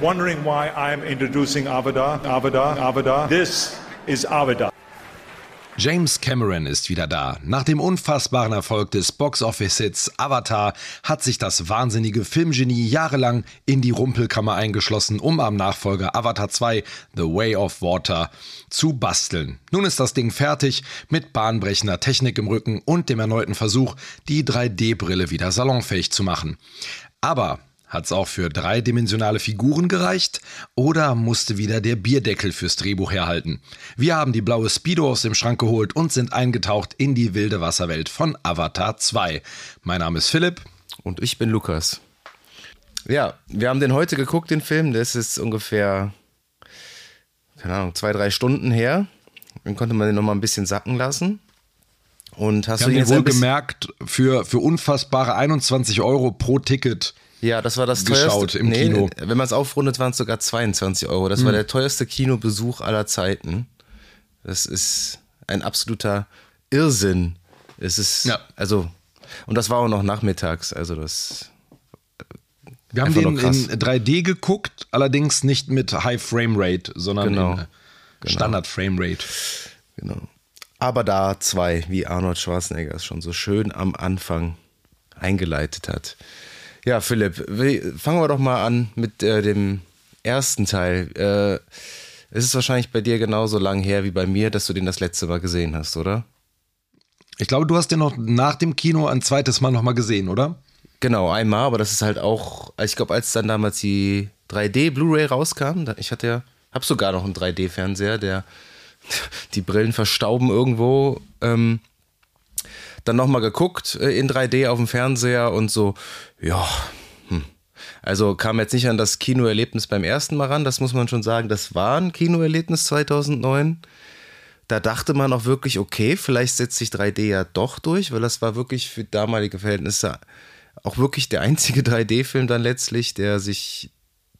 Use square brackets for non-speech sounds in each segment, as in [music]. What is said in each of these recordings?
Wondering why I'm introducing Avada, Avada, Avada. This is Avada. James Cameron ist wieder da. Nach dem unfassbaren Erfolg des Box-Office-Hits Avatar hat sich das wahnsinnige Filmgenie jahrelang in die Rumpelkammer eingeschlossen, um am Nachfolger Avatar 2 The Way of Water zu basteln. Nun ist das Ding fertig mit bahnbrechender Technik im Rücken und dem erneuten Versuch, die 3D-Brille wieder salonfähig zu machen. Aber Hat's auch für dreidimensionale Figuren gereicht oder musste wieder der Bierdeckel fürs Drehbuch herhalten? Wir haben die blaue Speedo aus dem Schrank geholt und sind eingetaucht in die wilde Wasserwelt von Avatar 2. Mein Name ist Philipp. Und ich bin Lukas. Ja, wir haben den heute geguckt, den Film. Das ist ungefähr, keine Ahnung, zwei, drei Stunden her. Dann konnte man den nochmal ein bisschen sacken lassen. Und hast wir du den wohl gemerkt für, für unfassbare 21 Euro pro Ticket. Ja, das war das geschaut teuerste. im Kino. Wenn man es aufrundet, waren es sogar 22 Euro. Das war der teuerste Kinobesuch aller Zeiten. Das ist ein absoluter Irrsinn. Es ist, Ja. also, und das war auch noch nachmittags. Also, das, Wir haben den in 3D geguckt, allerdings nicht mit High Frame Rate, sondern Genau. in äh, Standard Frame Rate. genau. Aber da zwei, wie Arnold Schwarzenegger es schon so schön am Anfang eingeleitet hat. Ja, Philipp, fangen wir doch mal an mit äh, dem ersten Teil. Äh, es ist wahrscheinlich bei dir genauso lang her wie bei mir, dass du den das letzte Mal gesehen hast, oder? Ich glaube, du hast den noch nach dem Kino ein zweites Mal nochmal gesehen, oder? Genau, einmal, aber das ist halt auch, ich glaube, als dann damals die 3D Blu-ray rauskam, ich hatte ja, hab sogar noch einen 3D-Fernseher, der [laughs] die Brillen verstauben irgendwo. Ähm, dann nochmal geguckt äh, in 3D auf dem Fernseher und so, ja, hm. also kam jetzt nicht an das Kinoerlebnis beim ersten Mal ran, das muss man schon sagen, das war ein Kinoerlebnis 2009 da dachte man auch wirklich, okay, vielleicht setzt sich 3D ja doch durch, weil das war wirklich für damalige Verhältnisse auch wirklich der einzige 3D-Film dann letztlich, der sich,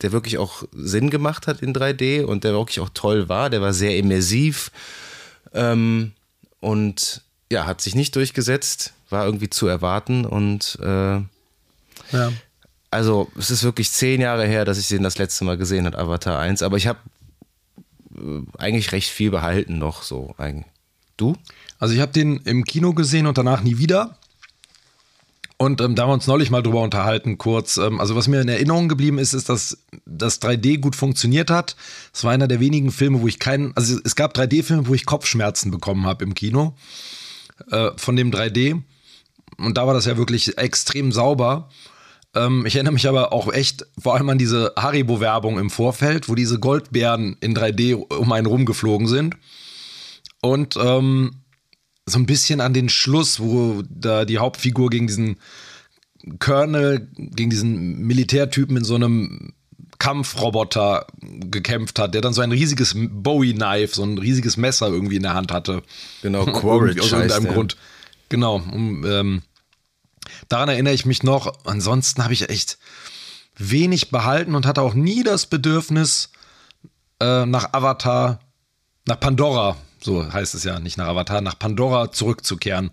der wirklich auch Sinn gemacht hat in 3D und der wirklich auch toll war. Der war sehr immersiv ähm, und ja, hat sich nicht durchgesetzt, war irgendwie zu erwarten und äh, Ja. also es ist wirklich zehn Jahre her, dass ich den das letzte Mal gesehen habe, Avatar 1, aber ich habe äh, eigentlich recht viel behalten noch so eigentlich. Du? Also ich habe den im Kino gesehen und danach nie wieder. Und ähm, da haben wir uns neulich mal drüber unterhalten, kurz. Ähm, also was mir in Erinnerung geblieben ist, ist, dass das 3D gut funktioniert hat. Es war einer der wenigen Filme, wo ich keinen, also es gab 3D-Filme, wo ich Kopfschmerzen bekommen habe im Kino äh, von dem 3D. Und da war das ja wirklich extrem sauber. Ähm, ich erinnere mich aber auch echt vor allem an diese Haribo-Werbung im Vorfeld, wo diese Goldbeeren in 3D um einen rumgeflogen sind. Und ähm, so ein bisschen an den Schluss, wo da die Hauptfigur gegen diesen Colonel, gegen diesen Militärtypen in so einem Kampfroboter gekämpft hat, der dann so ein riesiges Bowie-Knife, so ein riesiges Messer irgendwie in der Hand hatte. Genau, [laughs] Quaritch aus irgendeinem heißt. Grund. Genau. Um, ähm, daran erinnere ich mich noch. Ansonsten habe ich echt wenig behalten und hatte auch nie das Bedürfnis, äh, nach Avatar, nach Pandora, so heißt es ja, nicht nach Avatar, nach Pandora zurückzukehren.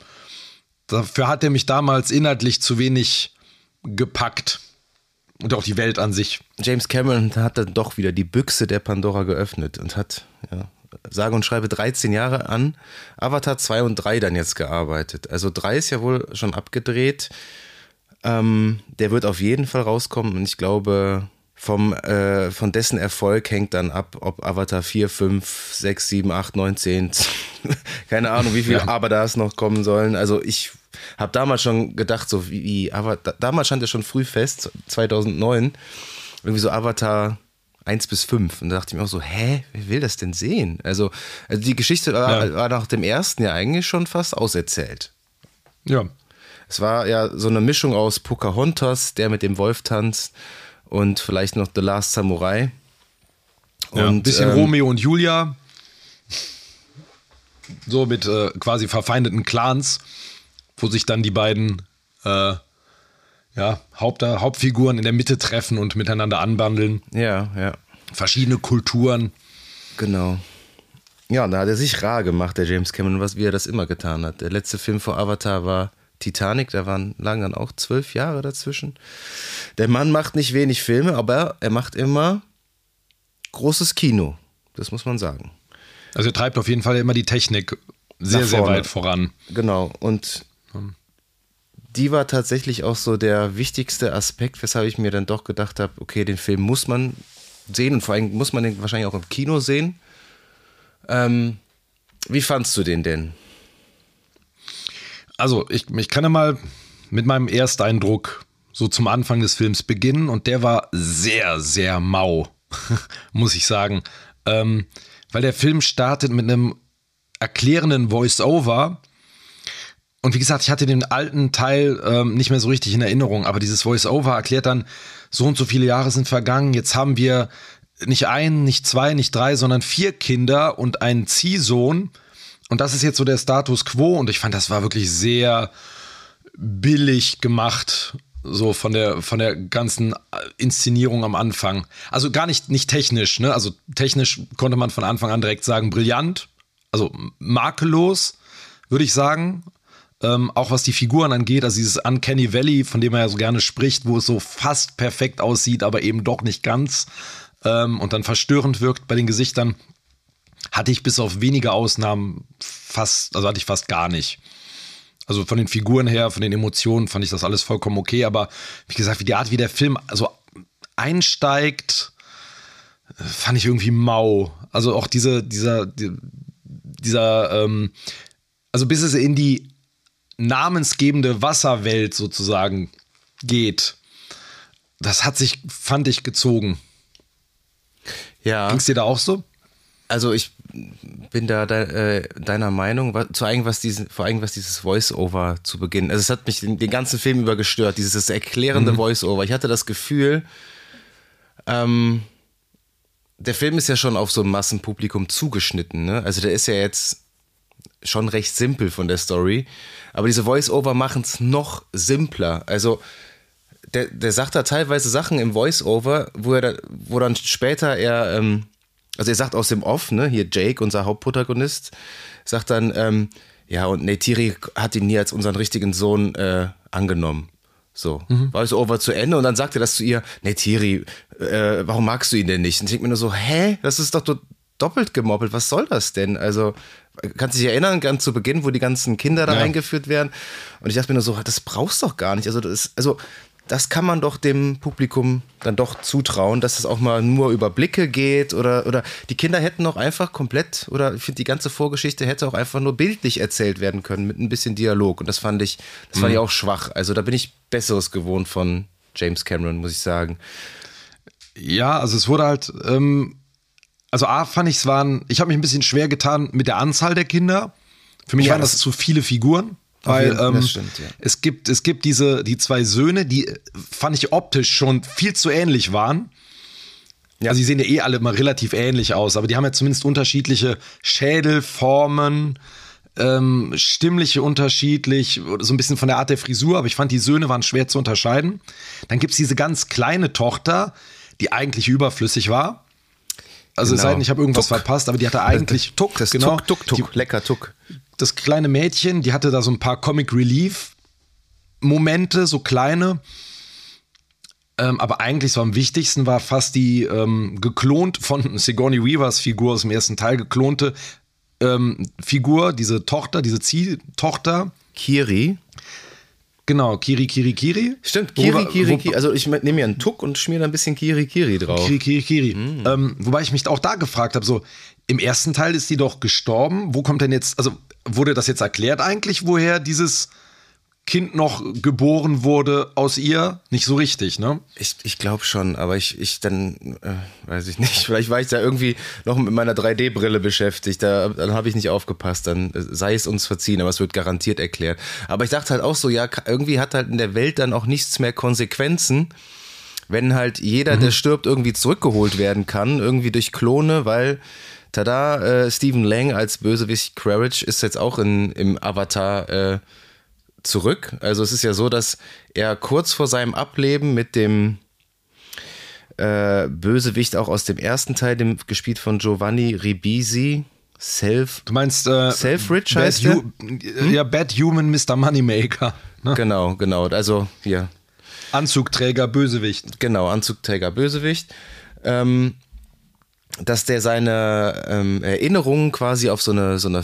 Dafür hat er mich damals inhaltlich zu wenig gepackt. Und auch die Welt an sich. James Cameron hat dann doch wieder die Büchse der Pandora geöffnet und hat, ja, sage und schreibe 13 Jahre an Avatar 2 und 3 dann jetzt gearbeitet. Also 3 ist ja wohl schon abgedreht. Ähm, der wird auf jeden Fall rauskommen und ich glaube, vom, äh, von dessen Erfolg hängt dann ab, ob Avatar 4, 5, 6, 7, 8, 9, 10, keine Ahnung, wie viele Ja. Avatars noch kommen sollen. Also ich habe damals schon gedacht, so wie, Avatar, damals stand ja schon früh fest, 2009, irgendwie so Avatar 1 bis 5. Und da dachte ich mir auch so, hä, wer will das denn sehen? Also, also die Geschichte war, Ja. war nach dem ersten ja eigentlich schon fast auserzählt. Ja. Es war ja so eine Mischung aus Pocahontas, der mit dem Wolf tanzt, und vielleicht noch The Last Samurai. ja. Ein bisschen ähm, Romeo und Julia. so mit äh, quasi verfeindeten Clans, wo sich dann die beiden äh, ja, Haupt, Hauptfiguren in der Mitte treffen und miteinander anbandeln. Ja, ja. Verschiedene Kulturen. Genau. Ja, da hat er sich rar gemacht, der James Cameron, was wie er das immer getan hat. Der letzte Film vor Avatar war Titanic, da waren lagen dann auch zwölf Jahre dazwischen. Der Mann macht nicht wenig Filme, aber er macht immer großes Kino. Das muss man sagen. Also er treibt auf jeden Fall immer die Technik sehr, sehr weit voran. Genau. Und die war tatsächlich auch so der wichtigste Aspekt, weshalb ich mir dann doch gedacht habe, okay, den Film muss man sehen und vor allem muss man den wahrscheinlich auch im Kino sehen. Ähm, wie fandst du den denn? Also ich, ich kann ja mal mit meinem Ersteindruck so zum Anfang des Films beginnen und der war sehr, sehr mau, [laughs] muss ich sagen. Ähm, weil der Film startet mit einem erklärenden Voice-Over. Und wie gesagt, ich hatte den alten Teil ähm, nicht mehr so richtig in Erinnerung, aber dieses Voice-Over erklärt dann, so und so viele Jahre sind vergangen, jetzt haben wir nicht ein, nicht zwei, nicht drei, sondern vier Kinder und einen Ziehsohn. Und das ist jetzt so der Status quo. Und ich fand, das war wirklich sehr billig gemacht, so von der, von der ganzen Inszenierung am Anfang. Also gar nicht, nicht technisch, ne? Also technisch konnte man von Anfang an direkt sagen, brillant, also makellos, würde ich sagen. Ähm, auch was die Figuren angeht, also dieses Uncanny Valley, von dem er ja so gerne spricht, wo es so fast perfekt aussieht, aber eben doch nicht ganz ähm, und dann verstörend wirkt bei den Gesichtern, hatte ich bis auf wenige Ausnahmen fast, also hatte ich fast gar nicht. Also von den Figuren her, von den Emotionen fand ich das alles vollkommen okay, aber wie gesagt, wie die Art, wie der Film also einsteigt, fand ich irgendwie mau. Also auch diese, dieser, die- dieser, ähm, also bis es in die namensgebende Wasserwelt sozusagen geht, das hat sich, fand ich, gezogen. Ja. Ging es dir da auch so? Also ich bin da de, äh, deiner Meinung, zu allem, was diesen, vor allem was dieses Voice-Over zu Beginn. Also es hat mich den, den ganzen Film über gestört, dieses erklärende Voice-Over. Ich hatte das Gefühl, ähm, der Film ist ja schon auf so ein Massenpublikum zugeschnitten. Ne? Also der ist ja jetzt schon recht simpel von der Story. Aber diese Voice-Over machen es noch simpler. Also der, der sagt da teilweise Sachen im Voice-Over, wo er da, wo dann später er, ähm, also er sagt aus dem Off, ne, hier Jake, unser Hauptprotagonist, sagt dann, ähm, ja, und Neytiri hat ihn nie als unseren richtigen Sohn äh, angenommen. So, Voice-Over zu Ende und dann sagt er das zu ihr, Neytiri, äh, warum magst du ihn denn nicht? Und ich denke mir nur so, hä, das ist doch do- doppelt gemoppelt, was soll das denn? Also, kannst du dich erinnern, ganz zu Beginn, wo die ganzen Kinder da Ja. eingeführt werden? Und ich dachte mir nur so, das brauchst du doch gar nicht. Also, das ist, also, das kann man doch dem Publikum dann doch zutrauen, dass es auch mal nur über Blicke geht oder, oder die Kinder hätten auch einfach komplett, oder ich finde, die ganze Vorgeschichte hätte auch einfach nur bildlich erzählt werden können mit ein bisschen Dialog. Und das fand ich, das fand ich auch schwach. Also da bin ich Besseres gewohnt von James Cameron, muss ich sagen. Ja, also es wurde halt, ähm, also A fand ich es waren, ich habe mich ein bisschen schwer getan mit der Anzahl der Kinder. Für mich Ja, waren das, das- zu viele Figuren. Weil ähm, stimmt, ja. es gibt, es gibt diese, die zwei Söhne, die äh, fand ich optisch schon viel zu ähnlich waren. Also die sehen ja eh alle immer relativ ähnlich aus, aber die haben ja zumindest unterschiedliche Schädelformen, ähm, stimmliche unterschiedlich, so ein bisschen von der Art der Frisur, aber ich fand, die Söhne waren schwer zu unterscheiden. Dann gibt es diese ganz kleine Tochter, die eigentlich überflüssig war. Also es sei denn, ich habe irgendwas Tuck. verpasst, aber die hatte eigentlich Tuck, Das genau. Tuck, Tuck, Tuck, Die, lecker Tuck. das kleine Mädchen, die hatte da so ein paar Comic Relief Momente, so kleine. Ähm, aber eigentlich so am wichtigsten war fast die ähm, geklont von [laughs] Sigourney Weavers Figur aus dem ersten Teil geklonte ähm, Figur, diese Tochter, diese Ziehtochter. Kiri. Genau, Kiri, Kiri, Kiri. Stimmt, Kiri, Worüber- Kiri, Kiri. Also ich nehme mir einen Tuck und schmier da ein bisschen Kiri, Kiri drauf. Kiri, Kiri, Kiri. Mhm. Ähm, wobei ich mich auch da gefragt habe, so im ersten Teil ist die doch gestorben. Wo kommt denn jetzt, also wurde das jetzt erklärt eigentlich, woher dieses Kind noch geboren wurde aus ihr? Nicht so richtig, ne? Ich, ich glaube schon, aber ich, ich dann, äh, weiß ich nicht, [laughs] vielleicht war ich da irgendwie noch mit meiner 3D-Brille beschäftigt, da, dann habe ich nicht aufgepasst, dann äh, sei es uns verziehen, aber es wird garantiert erklärt. Aber ich dachte halt auch so, ja, irgendwie hat halt in der Welt dann auch nichts mehr Konsequenzen, wenn halt jeder, der stirbt, irgendwie zurückgeholt werden kann, irgendwie durch Klone, weil tada, äh, Stephen Lang als Bösewicht Quaritch ist jetzt auch in, im Avatar äh, zurück. Also es ist ja so, dass er kurz vor seinem Ableben mit dem äh, Bösewicht auch aus dem ersten Teil, dem gespielt von Giovanni Ribisi, Self. Du meinst äh, Self-Rich Bad heißt der? Hu- Ja, Bad Human Mr. Moneymaker. Ne? Genau, genau. Also hier, Anzugträger, Bösewicht. genau, Anzugträger Bösewicht. Ähm, dass der seine ähm, Erinnerungen quasi auf so eine, so eine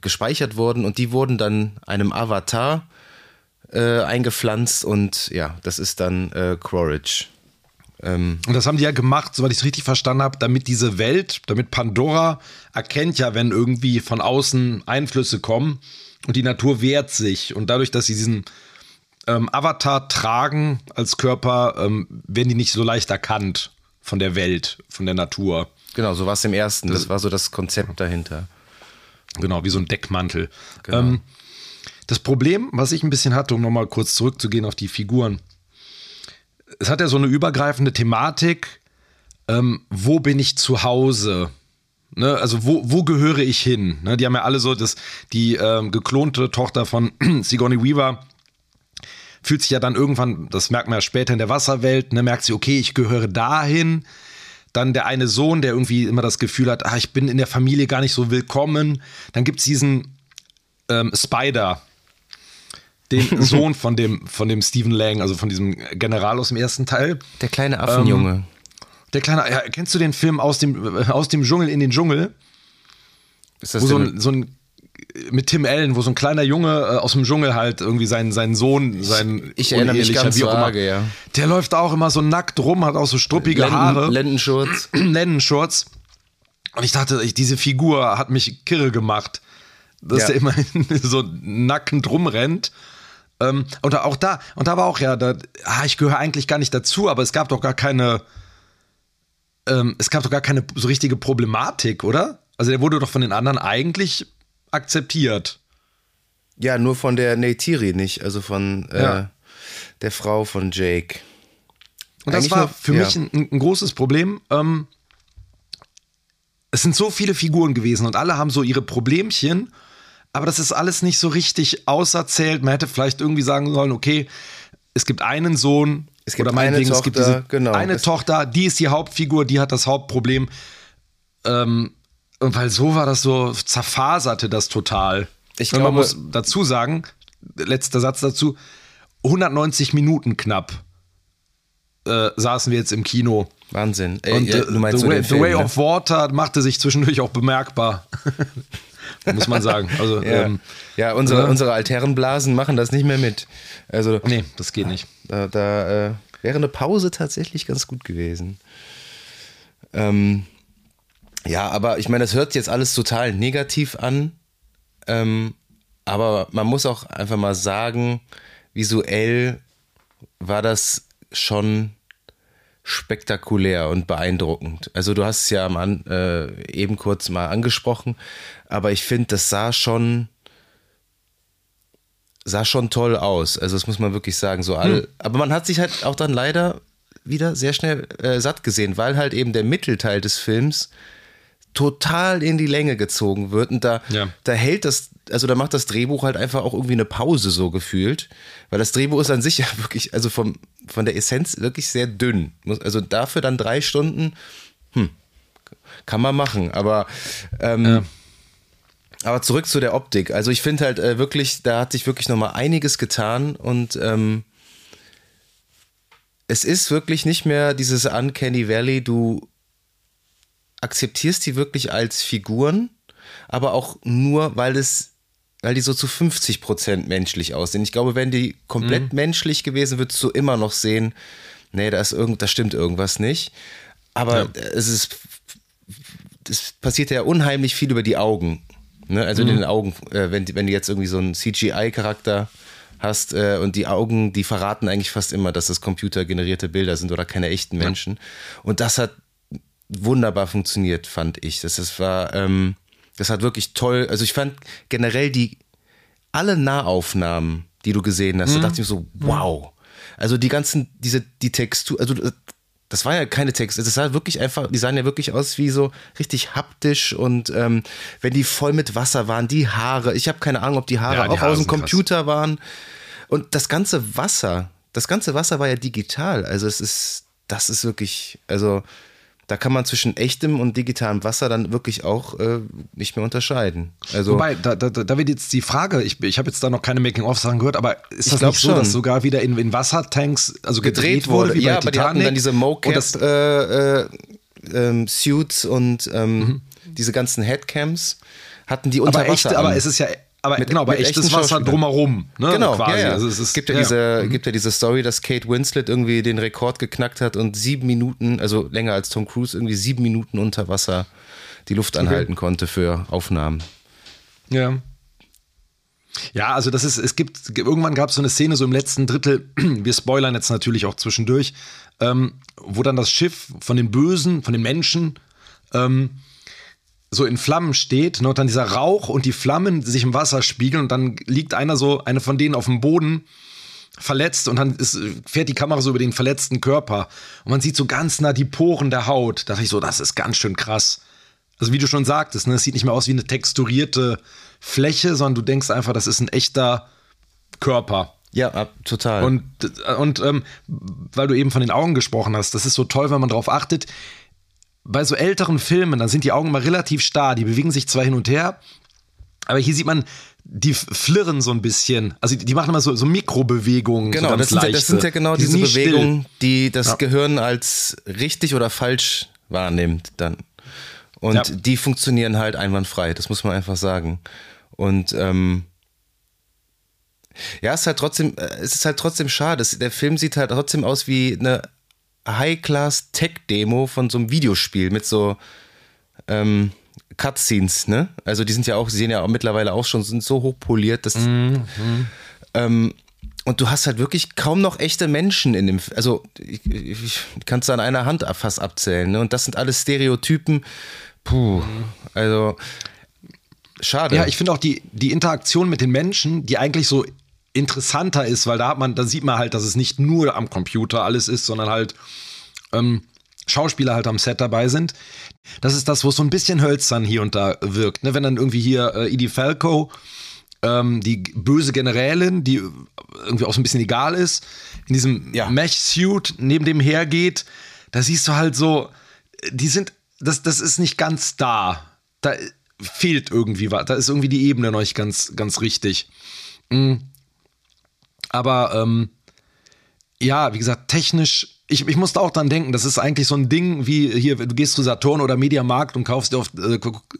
gespeichert wurden und die wurden dann einem Avatar äh, eingepflanzt und ja, das ist dann äh, Quaritch. Ähm, Und das haben die ja gemacht, soweit ich es richtig verstanden habe, damit diese Welt, damit Pandora erkennt ja, wenn irgendwie von außen Einflüsse kommen und die Natur wehrt sich. Und dadurch, dass sie diesen ähm, Avatar tragen als Körper, ähm, werden die nicht so leicht erkannt von der Welt, von der Natur. genau, so war es im ersten. Das war so das Konzept dahinter. Genau, wie so ein Deckmantel. Ähm, das Problem, was ich ein bisschen hatte, um nochmal kurz zurückzugehen auf die Figuren, es hat ja so eine übergreifende Thematik, ähm, wo bin ich zu Hause? Ne, also wo, wo gehöre ich hin? Ne, die haben ja alle so, das, die ähm, geklonte Tochter von [clears throat] Sigourney Weaver fühlt sich ja dann irgendwann, das merkt man ja später in der Wasserwelt, ne, merkt sie, okay, ich gehöre dahin. Dann der eine Sohn, der irgendwie immer das Gefühl hat, ah, ich bin in der Familie gar nicht so willkommen. Dann gibt es diesen ähm, Spider, den [laughs] Sohn von dem, von dem Stephen Lang, also von diesem General aus dem ersten Teil. Der kleine Affenjunge. Der kleine, ja, kennst du den Film aus dem, äh, aus dem Dschungel in den Dschungel? ist das Wo so ein, so ein, mit Tim Allen, wo so ein kleiner Junge äh, aus dem Dschungel halt irgendwie seinen, seinen Sohn, sein ich erinnere mich ganz wie auch immer, vage, ja. Der läuft auch immer so nackt rum, hat auch so struppige Haare. Lenden, Lendenschurz? [clears throat] Lendenschurz. Und ich dachte, ich, diese Figur hat mich kirre gemacht, dass Ja. der immer [laughs] so nackend rumrennt. Ähm, und auch da, und da war auch ja, da, ah, ich gehöre eigentlich gar nicht dazu, aber es gab doch gar keine, ähm, es gab doch gar keine so richtige Problematik, oder? Also der wurde doch von den anderen eigentlich akzeptiert. Ja, nur von der Neytiri nicht, also von äh, Ja. der Frau von Jake. Und das Eigentlich war nur- für ja. mich ein, ein großes Problem. Ähm, es sind so viele Figuren gewesen und alle haben so ihre Problemchen, aber das ist alles nicht so richtig auserzählt. Man hätte vielleicht irgendwie sagen sollen, okay, es gibt einen Sohn Es gibt oder meinetwegen, eine es gibt Tochter, diese genau. eine Tochter, die ist die Hauptfigur, die hat das Hauptproblem. Ähm, und weil so war das so, zerfaserte das total. Ich und man glaube- muss dazu sagen, letzter Satz dazu, 190 Minuten knapp äh, saßen wir jetzt im Kino. Wahnsinn. Ey, Und äh, du meinst The, so way, the Film, way ne? of Water machte sich zwischendurch auch bemerkbar. [laughs] Muss man sagen. Also, Ja, ähm, ja unsere, ne? unsere Altherrenblasen machen das nicht mehr mit. Also nee, das geht nicht. da, da äh, wäre eine Pause tatsächlich ganz gut gewesen. Ähm, ja, aber ich meine, das hört jetzt alles total negativ an. Ähm, aber man muss auch einfach mal sagen, visuell war das schon spektakulär und beeindruckend. Also du hast es ja am äh, eben kurz mal angesprochen, aber ich finde, das sah schon sah schon toll aus. Also das muss man wirklich sagen. So all, Aber man hat sich halt auch dann leider wieder sehr schnell äh, satt gesehen, weil halt eben der Mittelteil des Films total in die Länge gezogen wird und da, Ja. da hält das, also da macht das Drehbuch halt einfach auch irgendwie eine Pause so gefühlt, weil das Drehbuch ist an sich [laughs] ja wirklich, also vom, von der Essenz wirklich sehr dünn. Muss- Also dafür dann drei Stunden, hm, kann man machen, aber ähm, aber zurück zu der Optik. Also ich finde halt äh, wirklich, da hat sich wirklich nochmal einiges getan und ähm, es ist wirklich nicht mehr dieses Uncanny Valley, du akzeptierst die wirklich als Figuren, aber auch nur, weil es, weil die so zu 50 Prozent menschlich aussehen. Ich glaube, wenn die komplett menschlich gewesen, würdest du immer noch sehen, nee, da ist irgend, da stimmt irgendwas nicht. Aber es ist, es passiert ja unheimlich viel über die Augen. Ne? Also in den Augen, äh, wenn, wenn du jetzt irgendwie so einen CGI-Charakter hast äh, und die Augen, die verraten eigentlich fast immer, dass das computergenerierte Bilder sind oder keine echten Menschen. Und das hat wunderbar funktioniert, fand ich. Das, das war, ähm, das hat wirklich toll. Also ich fand generell die alle Nahaufnahmen, die du gesehen hast, da dachte ich mir so, wow. Also die ganzen, diese, die Textur, also das war ja keine Texte, das sah wirklich einfach, die sahen ja wirklich aus wie so richtig haptisch und ähm, wenn die voll mit Wasser waren, die Haare, ich habe keine Ahnung, ob die Haare Ja, die auch Haare aus dem sind krass. Computer waren. Und das ganze Wasser, das ganze Wasser war ja digital. Also es ist, das ist wirklich, also da kann man zwischen echtem und digitalem Wasser dann wirklich auch äh, nicht mehr unterscheiden. Also Wobei, da, da, da wird jetzt die Frage, ich, ich habe jetzt da noch keine Making-of-Sachen gehört, aber ist das nicht so, schon. dass sogar wieder in, in Wassertanks, also gedreht, gedreht wurde, wie bei ja, aber die hatten Titanic? dann diese Mocap äh, äh, ähm, Suits und ähm, Mhm. diese ganzen Headcams hatten die unter aber Wasser echt, aber es ist ja, aber Mit- genau, aber mit echtes Wasser drumherum, ne? Genau, quasi. ja, ja. Also es ist, gibt ja, ja. Mhm. diese, gibt ja diese Story, dass Kate Winslet irgendwie den Rekord geknackt hat und sieben Minuten, also länger als Tom Cruise, irgendwie sieben Minuten unter Wasser die Luft anhalten konnte für Aufnahmen. Ja. Ja, also das ist, es gibt, irgendwann gab es so eine Szene so im letzten Drittel, [clears throat] wir spoilern jetzt natürlich auch zwischendurch, ähm, wo dann das Schiff von den Bösen, von den Menschen, ähm, so in Flammen steht ne, und dann dieser Rauch und die Flammen sich im Wasser spiegeln und dann liegt einer so, einer von denen auf dem Boden verletzt und dann ist, fährt die Kamera so über den verletzten Körper und man sieht so ganz nah die Poren der Haut. Da dachte ich so, das ist ganz schön krass. Also wie du schon sagtest, ne, es sieht nicht mehr aus wie eine texturierte Fläche, sondern du denkst einfach, das ist ein echter Körper. Ja, total. Und, und ähm, weil du eben von den Augen gesprochen hast, das ist so toll, wenn man darauf achtet. Bei so älteren Filmen, da sind die Augen immer relativ starr, die bewegen sich zwar hin und her, aber hier sieht man, die flirren so ein bisschen. Also die die machen immer so, so Mikrobewegungen. Genau, so ganz das, sind, ja- das sind ja genau Die diese nie still. Bewegungen, die das Ja. Gehirn als richtig oder falsch wahrnimmt dann. Und Ja. die funktionieren halt einwandfrei, das muss man einfach sagen. Und ähm, ja, es ist halt trotzdem, äh, es ist halt trotzdem schade. Der Film sieht halt trotzdem aus wie eine High-Class-Tech-Demo von so einem Videospiel mit so ähm, Cutscenes, ne? Also die sind ja auch, sie sehen ja auch mittlerweile auch schon, sind so hochpoliert, dass ähm, und du hast halt wirklich kaum noch echte Menschen in dem, also ich, ich, kannst du an einer Hand fast abzählen, ne? Und das sind alles Stereotypen. Puh, also schade. Ja, ich finde auch die, die Interaktion mit den Menschen, die eigentlich so interessanter ist, weil da hat man, da sieht man halt, dass es nicht nur am Computer alles ist, sondern halt ähm, Schauspieler halt am Set dabei sind. Das ist das, wo es so ein bisschen hölzern hier und da wirkt. Ne? Wenn dann irgendwie hier äh, Edie Falco, ähm, die böse Generälin, die irgendwie auch so ein bisschen egal ist, in diesem Ja. Mesh-Suit neben dem hergeht, da siehst du halt so, die sind, das, das ist nicht ganz da. Da fehlt irgendwie was. Da ist irgendwie die Ebene noch nicht ganz, ganz richtig. Mm. Aber ähm, ja, wie gesagt, technisch, ich, ich musste auch dran denken, das ist eigentlich so ein Ding wie hier, du gehst zu Saturn oder Mediamarkt und kaufst dir auf äh,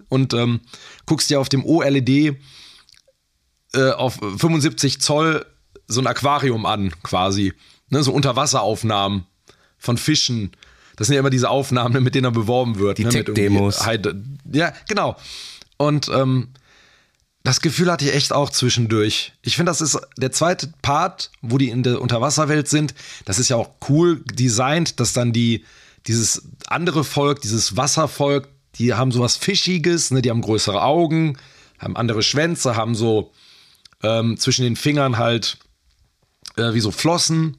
und ähm, guckst dir auf dem OLED äh, auf 75 Zoll so ein Aquarium an, quasi. Ne, so Unterwasseraufnahmen von Fischen. Das sind ja immer diese Aufnahmen, mit denen er beworben wird. Die ne, Tech-Demos. Ja, genau. Und ähm, das Gefühl hatte ich echt auch zwischendurch. Ich finde, das ist der zweite Part, wo die in der Unterwasserwelt sind. Das ist ja auch cool designt, dass dann die, dieses andere Volk, dieses Wasservolk, die haben sowas Fischiges, ne? die haben größere Augen, haben andere Schwänze, haben so ähm, zwischen den Fingern halt äh, wie so Flossen.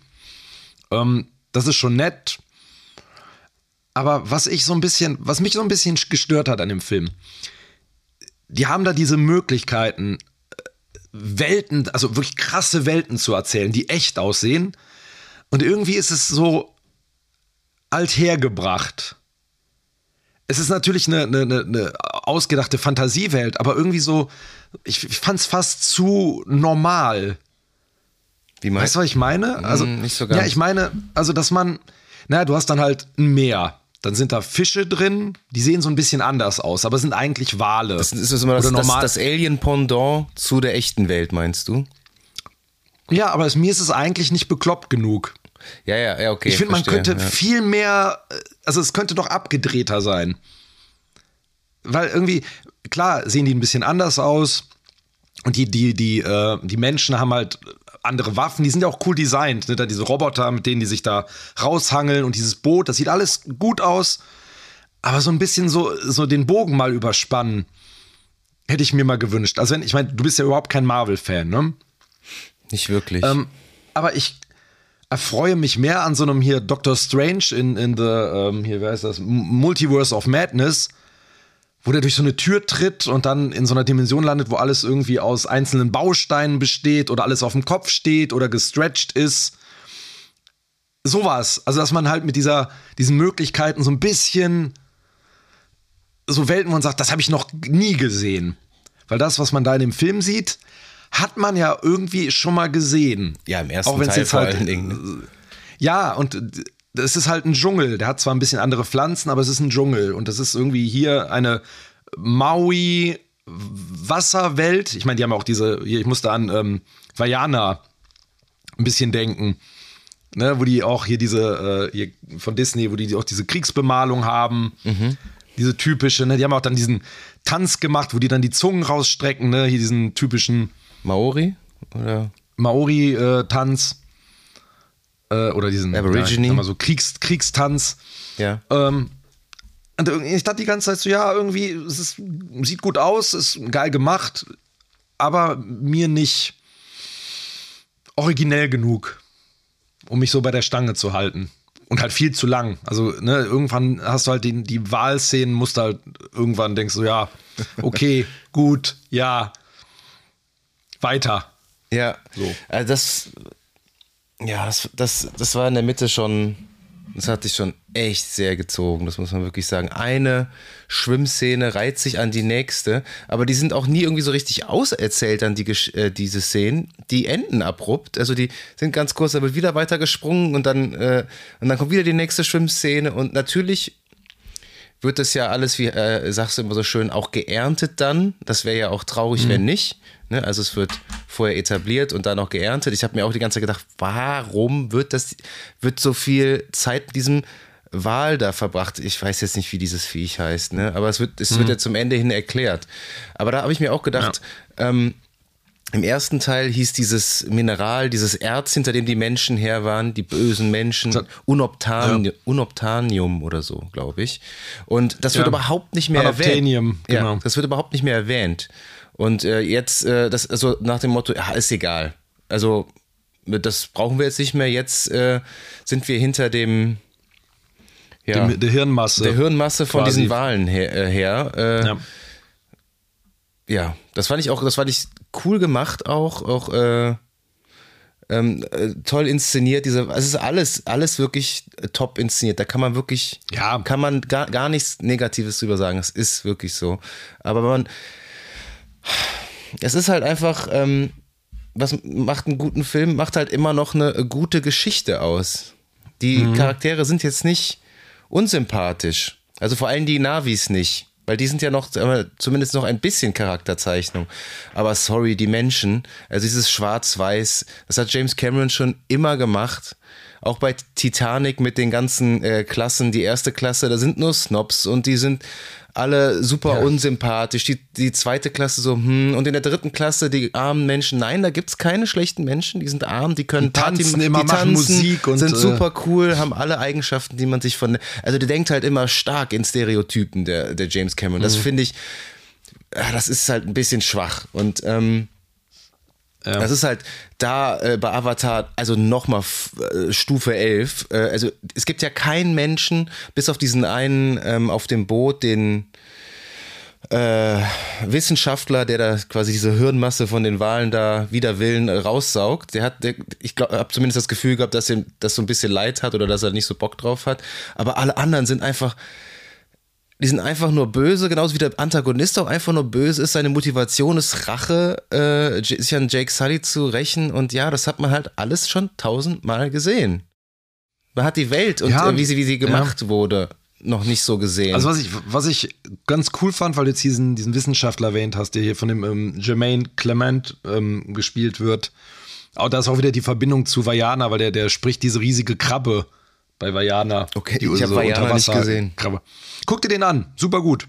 Ähm, das ist schon nett. Aber was ich so ein bisschen, was mich so ein bisschen gestört hat an dem Film, die haben da diese Möglichkeiten, äh, Welten, also wirklich krasse Welten zu erzählen, die echt aussehen. Und irgendwie ist es so althergebracht. Es ist natürlich eine, eine, eine, ausgedachte Fantasiewelt, aber irgendwie so, ich, ich fand es fast zu normal. Wie meinst Weißt du, was ich meine? Also, Mm, nicht so ganz. Ja, ich meine, also, dass man, naja, du hast dann halt ein Meer. Dann sind da Fische drin, die sehen so ein bisschen anders aus, aber sind eigentlich Wale. Das ist das immer das, das, das Alien-Pendant zu der echten Welt, meinst du? ja, aber es, mir ist es eigentlich nicht bekloppt genug. Ja, ja, ja, okay. ich finde, man könnte ja. viel mehr, äh, also es könnte doch abgedrehter sein. Weil irgendwie, klar, sehen die ein bisschen anders aus. Und die, die, die, äh, die Menschen haben halt andere Waffen, die sind ja auch cool designt. Ne? Da diese Roboter, mit denen die sich da raushangeln und dieses Boot, das sieht alles gut aus. Aber so ein bisschen so, so den Bogen mal überspannen, hätte ich mir mal gewünscht. Also, wenn, ich meine, du bist ja überhaupt kein Marvel-Fan, ne? Nicht wirklich. Ähm, aber ich, erfreue mich mehr an so einem hier Doctor Strange in, in the, ähm, hier, wer heißt das, Multiverse of Madness, wo der durch so eine Tür tritt und dann in so einer Dimension landet, wo alles irgendwie aus einzelnen Bausteinen besteht oder alles auf dem Kopf steht oder gestretched ist. Sowas. Also, dass man halt mit dieser, diesen Möglichkeiten so ein bisschen so Welten, wo man sagt, das habe ich noch nie gesehen. Weil das, was man da in dem Film sieht, hat man ja irgendwie schon mal gesehen. Ja, im ersten Auch Teil jetzt vor halt, allen Dingen. ne? Ja, und es ist halt ein Dschungel. Der hat zwar ein bisschen andere Pflanzen, aber es ist ein Dschungel. Und das ist irgendwie hier eine Maui Wasserwelt. Ich meine, die haben auch diese, hier, ich musste an ähm, Vajana ein bisschen denken. Ne, wo die auch hier diese, äh, hier von Disney, wo die auch diese Kriegsbemalung haben. Diese typische, ne, die haben auch dann diesen Tanz gemacht, wo die dann die Zungen rausstrecken, ne, hier diesen typischen Maori? Oder? Maori-Tanz. Äh, oder diesen Aborigine. Ja, mal so Kriegs Kriegstanz. Ja. Ähm, und ich dachte die ganze Zeit so, ja, irgendwie, es ist, sieht gut aus, ist geil gemacht, aber mir nicht originell genug, um mich so bei der Stange zu halten. Und halt viel zu lang. Also, ne, irgendwann hast du halt die, die Wahlszenen, musst du halt irgendwann denkst du, ja, okay, [laughs] gut, ja, weiter. Ja. So. Also das, ja, das, das, das war in der Mitte schon, das hat sich schon echt sehr gezogen, das muss man wirklich sagen. Eine Schwimmszene reiht sich an die nächste, aber die sind auch nie irgendwie so richtig auserzählt dann die, äh, diese Szenen. Die enden abrupt, also die sind ganz kurz, da wird wieder weiter gesprungen und dann, äh, und dann kommt wieder die nächste Schwimmszene und natürlich wird das ja alles, wie äh, sagst du immer so schön, auch geerntet dann. Das wäre ja auch traurig, wenn nicht. Ne? Also es wird vorher etabliert und dann auch geerntet. Ich habe mir auch die ganze Zeit gedacht, warum wird das, wird so viel Zeit mit diesem Wal da verbracht? Ich weiß jetzt nicht, wie dieses Viech heißt, ne? Aber es wird, es wird ja zum Ende hin erklärt. Aber da habe ich mir auch gedacht, ähm, im ersten Teil hieß dieses Mineral, dieses Erz, hinter dem die Menschen her waren, die bösen Menschen, Unobtan, Unobtanium oder so, glaube ich. Und das wird Ja. überhaupt nicht mehr Unobtainium, erwähnt. genau. Ja, das wird überhaupt nicht mehr erwähnt. Und äh, jetzt, äh, das, also nach dem Motto, ja, ist egal. Also, das brauchen wir jetzt nicht mehr. Jetzt äh, sind wir hinter dem, ja, Die, die Hirnmasse. der Hirnmasse von quasi. diesen Wahlen her. Äh, her. Äh, Ja. Ja, das fand ich auch, das fand ich cool gemacht auch, auch äh, ähm, äh, toll inszeniert. Diese, es ist alles, alles wirklich top inszeniert. Da kann man wirklich, Ja. kann man gar, gar nichts Negatives drüber sagen. Es ist wirklich so. Aber man, es ist halt einfach, ähm, was macht einen guten Film? Macht halt immer noch eine gute Geschichte aus. Die Mhm. Charaktere sind jetzt nicht unsympathisch. Also vor allem die Navis nicht. Weil die sind ja noch, zumindest noch ein bisschen Charakterzeichnung. Aber sorry, die Menschen, also dieses Schwarz-Weiß, das hat James Cameron schon immer gemacht. Auch bei Titanic mit den ganzen äh, Klassen, die erste Klasse, da sind nur Snobs und die sind alle super unsympathisch. Die, die zweite Klasse so, hm, und in der dritten Klasse die armen Menschen. Nein, da gibt's keine schlechten Menschen, die sind arm, die können Die tanzen immer, die machen Musik und, sind äh, super cool, haben alle Eigenschaften, die man sich von. Also der denkt halt immer stark in Stereotypen, der, der James Cameron. Mhm. Das finde ich, ah, das ist halt ein bisschen schwach. Und ähm, Ja. das ist halt da äh, bei Avatar, also nochmal äh, Stufe 11. Äh, also es gibt ja keinen Menschen, bis auf diesen einen ähm, auf dem Boot, den äh, Wissenschaftler, der da quasi diese Hirnmasse von den Walen da wider Willen äh, raussaugt. Der hat, der, ich habe zumindest das Gefühl gehabt, dass er das so ein bisschen Leid hat oder dass er nicht so Bock drauf hat. Aber alle anderen sind einfach, die sind einfach nur böse, genauso wie der Antagonist auch einfach nur böse ist. Seine Motivation ist Rache, äh, sich an Jake Sully zu rächen. Und ja, das hat man halt alles schon tausendmal gesehen. Man hat die Welt und Ja, äh, wie sie, wie sie ja. gemacht wurde, noch nicht so gesehen. Also was ich, was ich ganz cool fand, weil du jetzt diesen, diesen Wissenschaftler erwähnt hast, der hier von dem ähm, Jermaine Clement ähm, gespielt wird. Aber da ist auch wieder die Verbindung zu Vajana, weil der, der spricht diese riesige Krabbe bei Vajana. Okay, die ich hab Vajana nicht gesehen. Krabbe. Guck dir den an, super gut.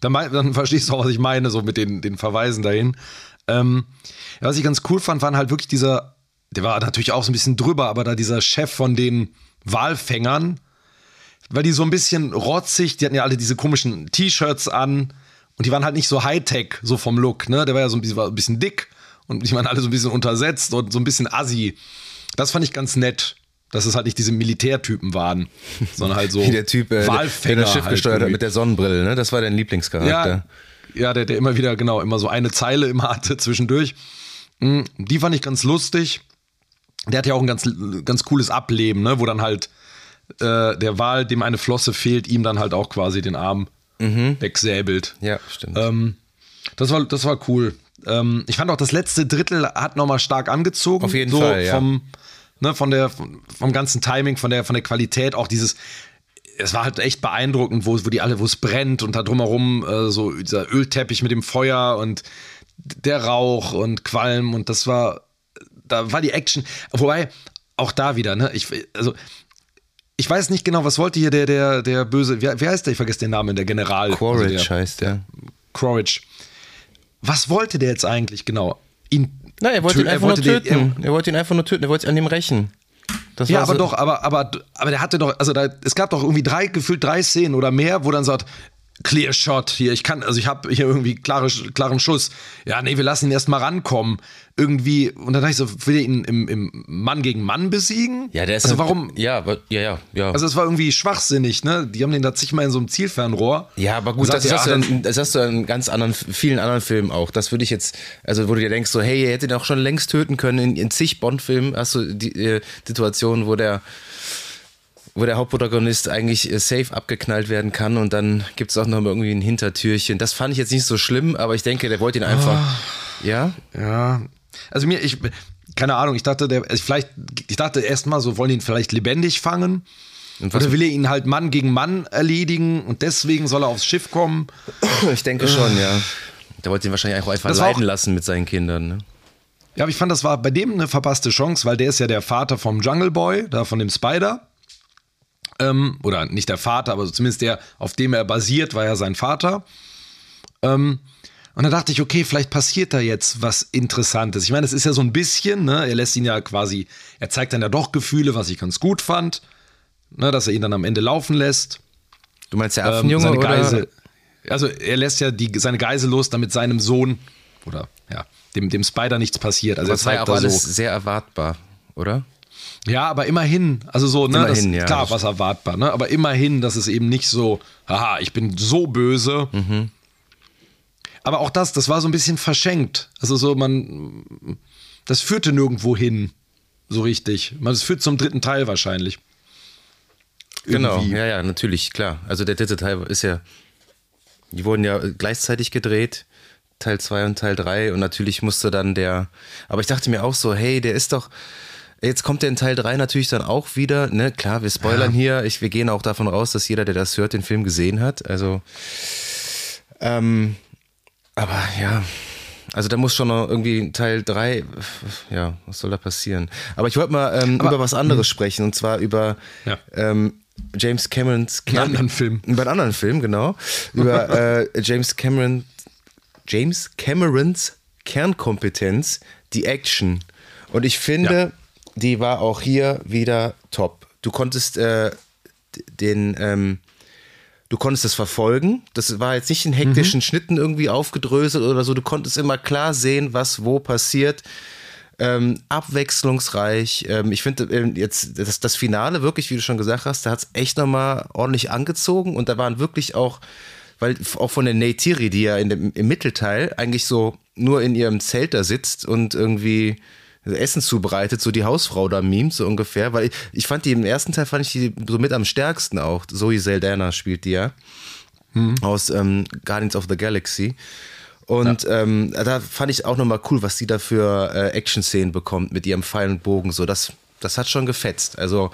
Dann, dann [laughs] verstehst du auch, was ich meine, so mit den, den Verweisen dahin. Ähm, ja, was ich ganz cool fand, waren halt wirklich dieser, der war natürlich auch so ein bisschen drüber, aber da dieser Chef von den Walfängern, weil die so ein bisschen rotzig, die hatten ja alle diese komischen T-Shirts an und die waren halt nicht so Hightech, so vom Look, ne? Der war ja so ein bisschen, ein bisschen dick und die waren alle so ein bisschen untersetzt und so ein bisschen assi. das fand ich ganz nett, dass es halt nicht diese Militärtypen waren, sondern halt so [laughs] Wie der Typ, äh, der, Walfänger der das Schiff halt gesteuert hat mit der Sonnenbrille, ne? Das war dein Lieblingscharakter. Ja, ja der, der immer wieder, genau, immer so eine Zeile immer [laughs] hatte zwischendurch. Mm, Die fand ich ganz lustig. Der hat ja auch ein ganz, ganz cooles Ableben, ne? wo dann halt äh, der Wal, dem eine Flosse fehlt, ihm dann halt auch quasi den Arm wegsäbelt. Ja, stimmt. Ähm, das, war, das war cool. Ähm, ich fand auch, das letzte Drittel hat nochmal stark angezogen. Auf jeden so Fall, ja. Vom, ne, von der, vom ganzen Timing, von der, von der Qualität, auch dieses, es war halt echt beeindruckend, wo, wo die alle, wo es brennt und da drumherum äh, so dieser Ölteppich mit dem Feuer und der Rauch und Qualm und das war, da war die Action, wobei auch da wieder, ne, ich, also ich weiß nicht genau, was wollte hier der, der, der böse, wie, wie heißt der, ich vergesse den Namen, der General. Quaritch also der, heißt der. Quaritch. Was wollte der jetzt eigentlich genau? Ihn Na, er wollte tö- ihn einfach nur den- töten. er wollte ihn einfach nur töten. Er wollte sich an ihm rächen. Das ja, aber so- doch, aber, aber, aber der hatte doch, also da, es gab doch irgendwie drei, gefühlt drei Szenen oder mehr, wo dann sagt, Clear Shot hier, ich kann, also ich habe hier irgendwie klare, klaren Schuss. Ja, nee, wir lassen ihn erst mal rankommen. Irgendwie, und dann dachte ich so, will er ihn im, im Mann gegen Mann besiegen? Ja, der ist Also warum? Ja, ja, ja, ja. Also es war irgendwie schwachsinnig, ne? Die haben den da zigmal in so einem Zielfernrohr. Ja, aber gut, Dann das, er, hast du ah, in, das hast du in ganz anderen, vielen anderen Filmen auch. Das würde ich jetzt, also wo du dir denkst, so, hey, ihr hättet ihn auch schon längst töten können. In, in zig Bond-Filmen hast du die äh, Situation, wo der, wo der Hauptprotagonist eigentlich äh, safe abgeknallt werden kann und dann gibt es auch noch mal irgendwie ein Hintertürchen. Das fand ich jetzt nicht so schlimm, aber ich denke, der wollte ihn einfach. Ah. Ja? Ja, also mir, ich, keine Ahnung, ich dachte, der, ich vielleicht, ich dachte erstmal so, wollen ihn vielleicht lebendig fangen? Oder will er ihn halt Mann gegen Mann erledigen und deswegen soll er aufs Schiff kommen? Ich denke schon, ja. Der wollte ihn wahrscheinlich auch einfach Das leiden auch- lassen mit seinen Kindern. Ne? Ja, aber ich fand, das war bei dem eine verpasste Chance, weil der ist ja der Vater vom Jungle Boy, da von dem Spider. Ähm, oder nicht der Vater, aber zumindest der, auf dem er basiert, war ja sein Vater. Ähm, und da dachte ich, okay, vielleicht passiert da jetzt was Interessantes. Ich meine, es ist ja so ein bisschen, ne, er lässt ihn ja quasi, er zeigt dann ja doch Gefühle, was ich ganz gut fand, ne, dass er ihn dann am Ende laufen lässt. Du meinst der Ähm, Affenjunge oder? Geisel. Also er lässt ja die, seine Geisel los, damit seinem Sohn oder ja, dem, dem Spider nichts passiert. Also Aber er das war ja auch da alles so. sehr erwartbar, oder? Ja, aber immerhin, also so, ne, Immerhin, das, ja. klar, was erwartbar, ne, aber immerhin, dass es eben nicht so, haha, ich bin so böse. Mhm. Aber auch das, das war so ein bisschen verschenkt. Also so, man, das führte nirgendwo hin, so richtig. Man, Das führt zum dritten Teil wahrscheinlich. Genau, Irgendwie. ja, ja, natürlich, klar. Also der dritte Teil ist ja, die wurden ja gleichzeitig gedreht, Teil 2 und Teil 3 und natürlich musste dann der, aber ich dachte mir auch so, hey, der ist doch, jetzt kommt der in Teil 3 natürlich dann auch wieder, ne, klar, wir spoilern hier, ich, wir gehen auch davon raus, dass jeder, der das hört, den Film gesehen hat, also, ähm, aber ja, also da muss schon noch irgendwie Teil 3, ja, was soll da passieren? Aber ich wollte mal ähm, über was anderes sprechen und zwar über Ja. ähm, James Camerons Einen anderen Film. Über einen anderen Film, genau. Über äh, James Cameron, James Camerons Kernkompetenz, die Action. Und ich finde, Ja. Die war auch hier wieder top. Du konntest äh, den, ähm, du konntest es verfolgen. Das war jetzt nicht in hektischen Schnitten irgendwie aufgedröselt oder so. Du konntest immer klar sehen, was wo passiert. Ähm, abwechslungsreich. Ähm, ich finde ähm, jetzt das, das Finale wirklich, wie du schon gesagt hast, da hat es echt nochmal ordentlich angezogen und da waren wirklich auch, weil auch von der Neytiri, die ja in dem, im Mittelteil eigentlich so nur in ihrem Zelt da sitzt und irgendwie Essen zubereitet, so die Hausfrau da mimt, so ungefähr, weil ich, ich fand die im ersten Teil fand ich die so mit am stärksten auch. Zoe Saldana spielt die ja aus ähm, Guardians of the Galaxy. Und ähm, da fand ich auch nochmal cool, was sie da für äh, Action-Szenen bekommt mit ihrem Pfeil und Bogen. So, das, das hat schon gefetzt. Also,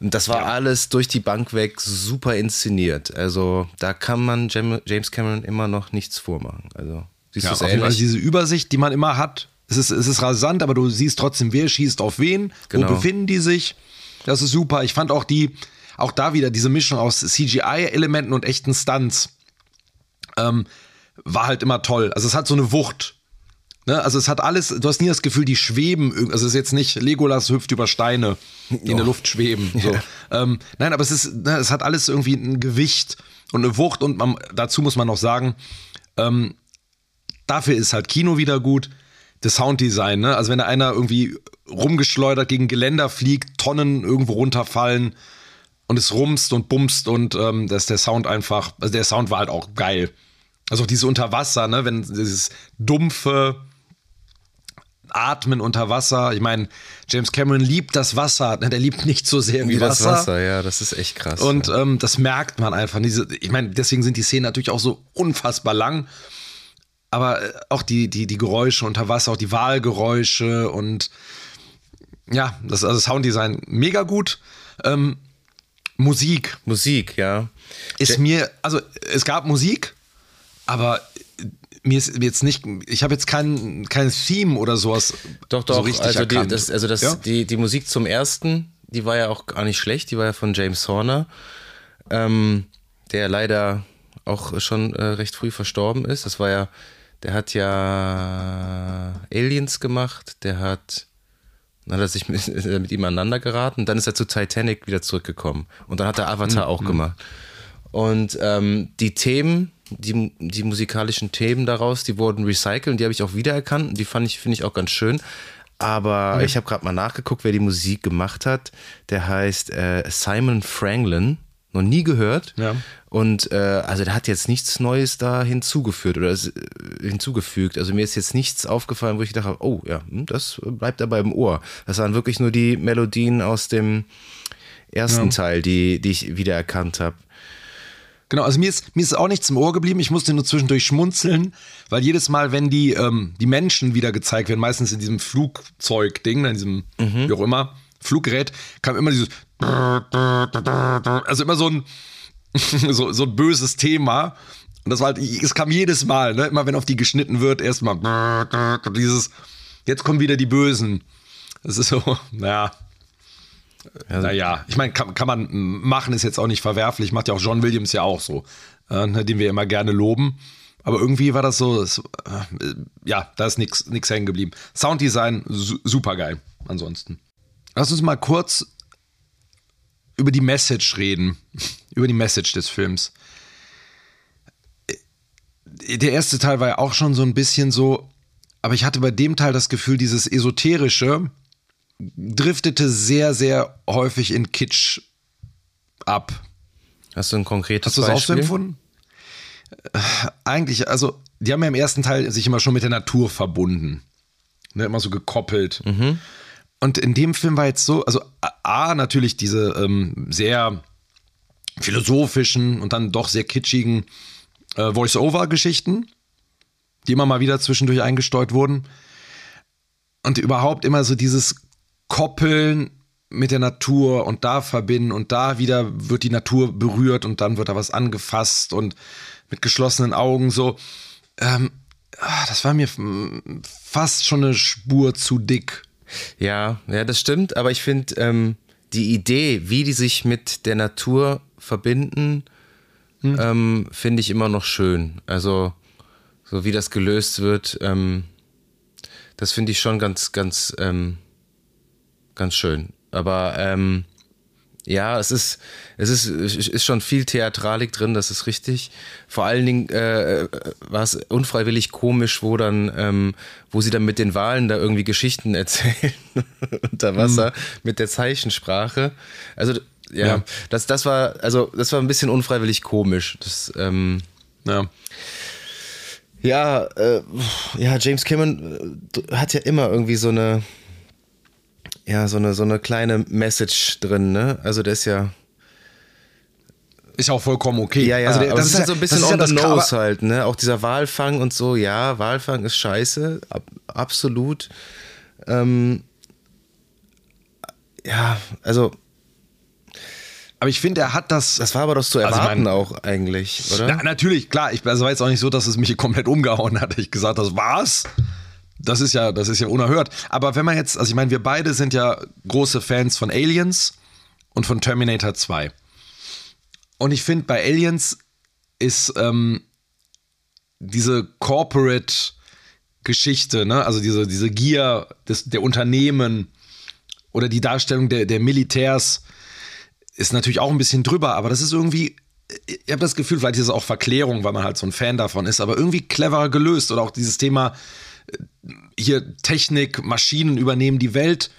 das war alles durch die Bank weg super inszeniert. Also, da kann man James Cameron immer noch nichts vormachen. Also, siehst Ja, du es ähnlich? diese Übersicht, die man immer hat. Es ist, es ist rasant, aber du siehst trotzdem, wer schießt auf wen, Genau. wo befinden die sich. Das ist super. Ich fand auch die, auch da wieder diese Mischung aus CGI-Elementen und echten Stunts ähm, war halt immer toll. Also es hat so eine Wucht. Ne? Also es hat alles, du hast nie das Gefühl, die schweben. Also es ist jetzt nicht Legolas hüpft über Steine, die in der Luft schweben. [laughs] So. Ähm, nein, aber es ist, ne, es hat alles irgendwie ein Gewicht und eine Wucht und man, dazu muss man noch sagen, ähm, dafür ist halt Kino wieder gut. Das Sounddesign, ne? Also wenn da einer irgendwie rumgeschleudert gegen Geländer fliegt, Tonnen irgendwo runterfallen und es rumst und bumst und ähm, dass der Sound einfach, also der Sound war halt auch geil. Also auch dieses Unterwasser, ne? Wenn dieses dumpfe Atmen unter Wasser. Ich meine, James Cameron liebt das Wasser, ne? der liebt nicht so sehr wie, Wie das Wasser. Wasser, ja, das ist echt krass. Und ja. ähm, das merkt man einfach. Diese, ich meine, deswegen sind die Szenen natürlich auch so unfassbar lang. Aber äh, auch die, die, die Geräusche unter Wasser, auch die Wahlgeräusche und ja, das also Sounddesign mega gut. Ähm, Musik Musik, ja. ist mir, also es gab Musik, aber mir ist jetzt nicht, ich habe jetzt kein, kein Theme oder sowas Doch, doch, so richtig also, die, das, also das, Ja? die, die Musik zum ersten, die war ja auch gar nicht schlecht, die war ja von James Horner, ähm, der leider auch schon äh, recht früh verstorben ist. Das war ja, der hat ja Aliens gemacht, der hat, dann hat er sich mit, [laughs] mit ihm aneinander geraten, dann ist er zu Titanic wieder zurückgekommen und dann hat er Avatar auch gemacht. Und ähm, die Themen, die, die musikalischen Themen daraus, die wurden recycelt und die habe ich auch wiedererkannt. Und die fand ich, finde ich auch ganz schön. Aber ich habe gerade mal nachgeguckt, wer die Musik gemacht hat. Der heißt äh, Simon Franklin. Noch nie gehört. Ja. Und äh, also der hat jetzt nichts Neues da hinzugeführt oder äh, hinzugefügt. Also mir ist jetzt nichts aufgefallen, wo ich dachte, oh ja, hm, das bleibt dabei im Ohr. Das waren wirklich nur die Melodien aus dem ersten Teil, die, die ich wiedererkannt habe. Genau, also mir ist, mir ist auch nichts im Ohr geblieben. Ich musste nur zwischendurch schmunzeln, weil jedes Mal, wenn die, ähm, die Menschen wieder gezeigt werden, meistens in diesem Flugzeug-Ding, in diesem, wie auch immer, Fluggerät, kam immer dieses, also immer so ein, [laughs] so, so ein böses Thema. Und das war halt, es kam jedes Mal, ne? immer wenn auf die geschnitten wird, erstmal dieses, jetzt kommen wieder die Bösen. Das ist so, [laughs] naja. Naja, ich meine, kann, kann man machen, ist jetzt auch nicht verwerflich, macht ja auch John Williams ja auch so, äh, ne, den wir immer gerne loben. Aber irgendwie war das so, das, äh, ja, da ist nichts hängen geblieben. Sounddesign su super geil, ansonsten. Lass uns mal kurz über die Message reden, [laughs] über die Message des Films. Der erste Teil war ja auch schon so ein bisschen so, aber ich hatte bei dem Teil das Gefühl, dieses esoterische, driftete sehr, sehr häufig in Kitsch ab. Hast du ein konkretes Hast du das auch so Beispiel? empfunden? Äh, Eigentlich, also, die haben ja im ersten Teil sich immer schon mit der Natur verbunden. Ne, immer so gekoppelt. Und in dem Film war jetzt so, also A, natürlich diese ähm, sehr philosophischen und dann doch sehr kitschigen äh, Voice-Over-Geschichten, die immer mal wieder zwischendurch eingesteuert wurden. Und überhaupt immer so dieses Koppeln mit der Natur und da verbinden und da wieder wird die Natur berührt und dann wird da was angefasst und mit geschlossenen Augen so. Ähm, ah, das war mir fast schon eine Spur zu dick. Ja, ja, das stimmt, aber ich finde ähm, die Idee, wie die sich mit der Natur verbinden, ähm, finde ich immer noch schön. Also, so wie das gelöst wird, ähm, das finde ich schon ganz, ganz, ähm, ganz schön. Aber ähm, ja, es ist, es ist, ist schon viel Theatralik drin, das ist richtig. Vor allen Dingen äh, war es unfreiwillig komisch, wo dann, ähm, wo sie dann mit den Walen da irgendwie Geschichten [laughs] erzählen unter Wasser mit der Zeichensprache. Also ja, Ja. das, das war, also das war ein bisschen unfreiwillig komisch. Das, ähm, Ja. ja, äh, ja, James Cameron äh, hat ja immer irgendwie so eine, ja, so eine, so eine kleine Message drin, ne? Also der ist ja, Ist auch vollkommen okay. ja, ja, also der, das ist halt so ein bisschen das on ja the das nose halt, ne? Auch dieser Walfang und so, ja, Walfang ist scheiße, ab, absolut. Ähm, ja, also, Aber ich finde, er hat das. das war aber doch zu Also erwarten mein- auch eigentlich, oder? Na, natürlich, klar. Ich, also war jetzt auch nicht so, dass es mich komplett umgehauen hat. Ich gesagt habe, was? Das ist ja, das ist ja unerhört. Aber wenn man jetzt, also ich meine, wir beide sind ja große Fans von Aliens und von Terminator 2. Und ich finde, bei Aliens ist ähm, diese Corporate Geschichte, ne? also diese, diese Gier des, der Unternehmen oder die Darstellung der, der Militärs ist natürlich auch ein bisschen drüber, aber das ist irgendwie, ich habe das Gefühl, vielleicht ist es auch Verklärung, weil man halt so ein Fan davon ist, aber irgendwie cleverer gelöst oder auch dieses Thema hier Technik, Maschinen übernehmen die Welt,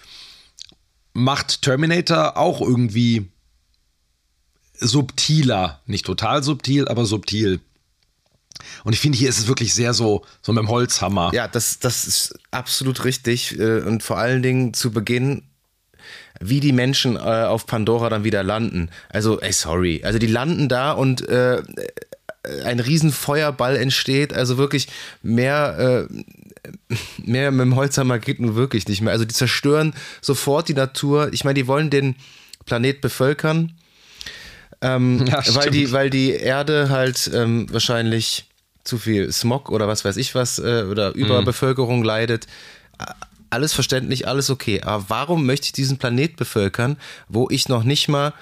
macht Terminator auch irgendwie subtiler. Nicht total subtil, aber subtil. Und ich finde, hier ist es wirklich sehr so, so mit dem Holzhammer. Ja, das, das ist absolut richtig. äh, Und vor allen Dingen zu Beginn, wie die Menschen äh, auf Pandora dann wieder landen. Also, ey, sorry. Also, die landen da und äh, ein riesen Feuerball entsteht. Also wirklich mehr, äh, mehr mit dem Holzhammer geht nun wirklich nicht mehr. Also, die zerstören sofort die Natur. Ich meine, die wollen den Planet bevölkern. Ähm, [laughs] Ja, weil, die, weil die Erde halt ähm, wahrscheinlich zu viel Smog oder was weiß ich was äh, oder Überbevölkerung leidet. A- Alles verständlich, alles okay. Aber warum möchte ich diesen Planet bevölkern, wo ich noch nicht mal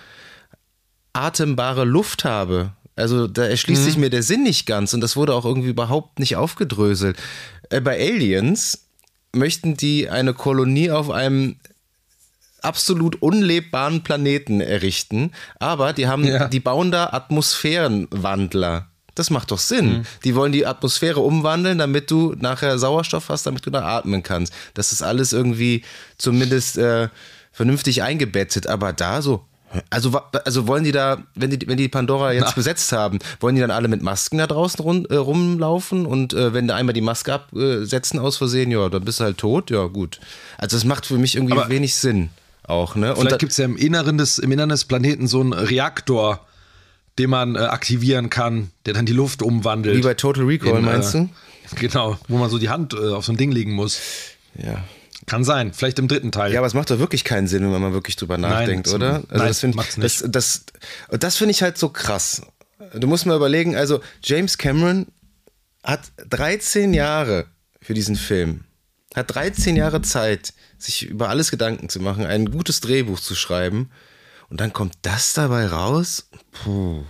atembare Luft habe? Also da erschließt sich mir der Sinn nicht ganz und das wurde auch irgendwie überhaupt nicht aufgedröselt. Äh, bei Aliens möchten die eine Kolonie auf einem absolut unlebbaren Planeten errichten, aber die haben, Ja. die bauen da Atmosphärenwandler. Das macht doch Sinn. Die wollen die Atmosphäre umwandeln, damit du nachher Sauerstoff hast, damit du da atmen kannst. Das ist alles irgendwie zumindest äh, vernünftig eingebettet. Aber da so, also, also wollen die da, wenn die, wenn die Pandora jetzt besetzt haben, wollen die dann alle mit Masken da draußen run, äh, rumlaufen und äh, wenn da einmal die Maske absetzen aus Versehen, ja, dann bist du halt tot, ja gut. Also das macht für mich irgendwie Aber- wenig Sinn auch, ne? Und da, Vielleicht gibt es ja im Inneren, des, im Inneren des Planeten so einen Reaktor, den man äh, aktivieren kann, der dann die Luft umwandelt. wie bei Total Recall, In, meinst äh, du? Genau, wo man so die Hand äh, auf so ein Ding legen muss. Ja. Kann sein, vielleicht im dritten Teil. Ja, aber es macht doch wirklich keinen Sinn, wenn man wirklich drüber nachdenkt, zum- oder? Also nein, das finde das, das, das finde ich halt so krass. Du musst mal überlegen, also James Cameron hat 13 Jahre für diesen Film, hat 13 Jahre Zeit, sich über alles Gedanken zu machen, ein gutes Drehbuch zu schreiben. Und dann kommt das dabei raus. Puh.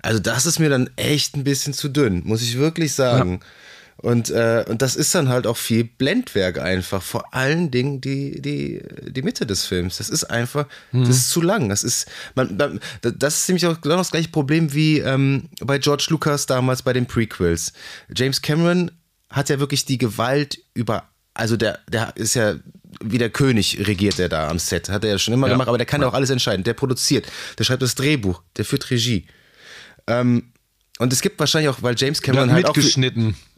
Also das ist mir dann echt ein bisschen zu dünn, muss ich wirklich sagen. Und, äh, und das ist dann halt auch viel Blendwerk einfach. Vor allen Dingen die, die, die Mitte des Films. Das ist einfach, das ist zu lang. Das ist, man, man, das ist nämlich auch genau das gleiche Problem wie ähm, bei George Lucas damals bei den Prequels. James Cameron hat ja wirklich die Gewalt über, also der, der ist ja wie der König regiert er da am Set. Hat er ja schon immer Ja. gemacht, aber der kann ja auch alles entscheiden. Der produziert, der schreibt das Drehbuch, der führt Regie. Ähm, und es gibt wahrscheinlich auch, weil James Der Cameron hat halt auch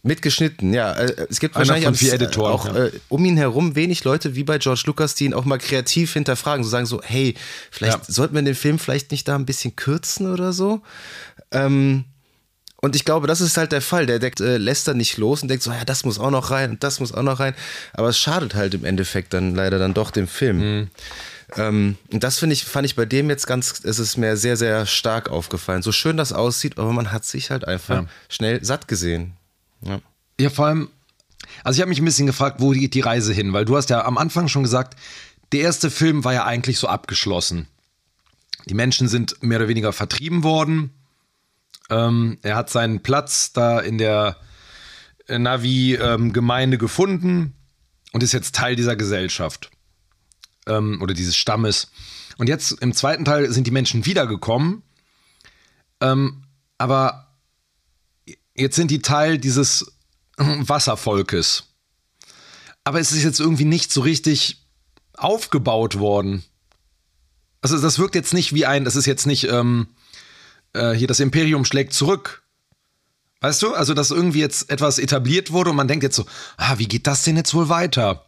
mitgeschnitten. Ja. Äh, Es gibt Einer wahrscheinlich vier Editoren, auch ja. äh, um ihn herum wenig Leute wie bei George Lucas, die ihn auch mal kreativ hinterfragen, so sagen so, hey, vielleicht Ja. sollten wir den Film vielleicht nicht da ein bisschen kürzen oder so. Ähm, und ich glaube, das ist halt der Fall. Der deckt, äh, lässt dann nicht los und denkt so, ja, das muss auch noch rein und das muss auch noch rein. Aber es schadet halt im Endeffekt dann leider dann doch dem Film. Mhm. Ähm, und das finde ich, fand ich bei dem jetzt ganz, es ist mir sehr, sehr stark aufgefallen. So schön das aussieht, aber man hat sich halt einfach Ja. schnell satt gesehen. Ja. Ja, vor allem, also ich habe mich ein bisschen gefragt, wo geht die Reise hin? Weil du hast ja am Anfang schon gesagt, der erste Film war ja eigentlich so abgeschlossen. Die Menschen sind mehr oder weniger vertrieben worden. Ähm, er hat seinen Platz da in der Navi-Gemeinde gefunden und ist jetzt Teil dieser Gesellschaft ähm, oder dieses Stammes. Und jetzt im zweiten Teil sind die Menschen wiedergekommen, ähm, aber jetzt sind die Teil dieses Wasservolkes. Aber es ist jetzt irgendwie nicht so richtig aufgebaut worden. Also das wirkt jetzt nicht wie ein, das ist jetzt nicht ähm, äh, hier das Imperium schlägt zurück. Weißt du? Also dass irgendwie jetzt etwas etabliert wurde und man denkt jetzt so, ah, wie geht das denn jetzt wohl weiter?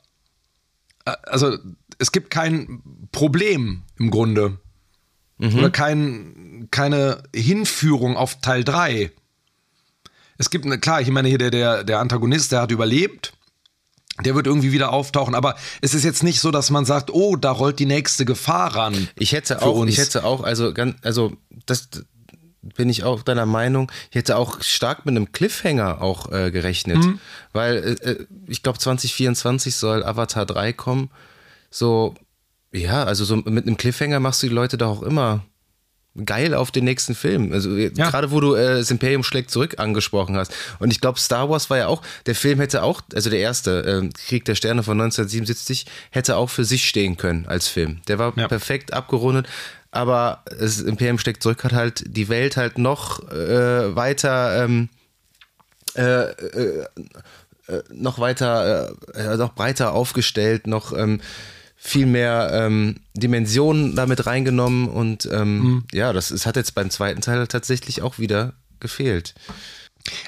Äh, Also es gibt kein Problem im Grunde. Oder kein, keine Hinführung auf Teil 3. Es gibt, eine, klar, ich meine hier der, der, der Antagonist, der hat überlebt. Der wird irgendwie wieder auftauchen, aber es ist jetzt nicht so, dass man sagt, oh, da rollt die nächste Gefahr ran. Ich hätte auch, ich hätte auch, also ganz, also das bin ich auch deiner Meinung. Ich hätte auch stark mit einem Cliffhanger auch äh, gerechnet, Mhm. weil äh, äh, ich glaube 2024 soll Avatar 3 kommen. So, ja, also so mit einem Cliffhanger machst du die Leute doch auch immer geil auf den nächsten Film. Also äh, Ja. gerade wo du äh, das Imperium schlägt zurück angesprochen hast. Und ich glaube, Star Wars war ja auch, der Film hätte auch, also der erste, äh, Krieg der Sterne von 1977, hätte auch für sich stehen können als Film. Der war Ja. perfekt abgerundet. Aber das Imperium schlägt zurück hat halt die Welt halt noch äh, weiter ähm, äh, äh, noch weiter, äh, noch breiter aufgestellt, noch ähm, viel mehr ähm, Dimensionen damit reingenommen und ähm, mhm. ja, das es hat jetzt beim zweiten Teil tatsächlich auch wieder gefehlt.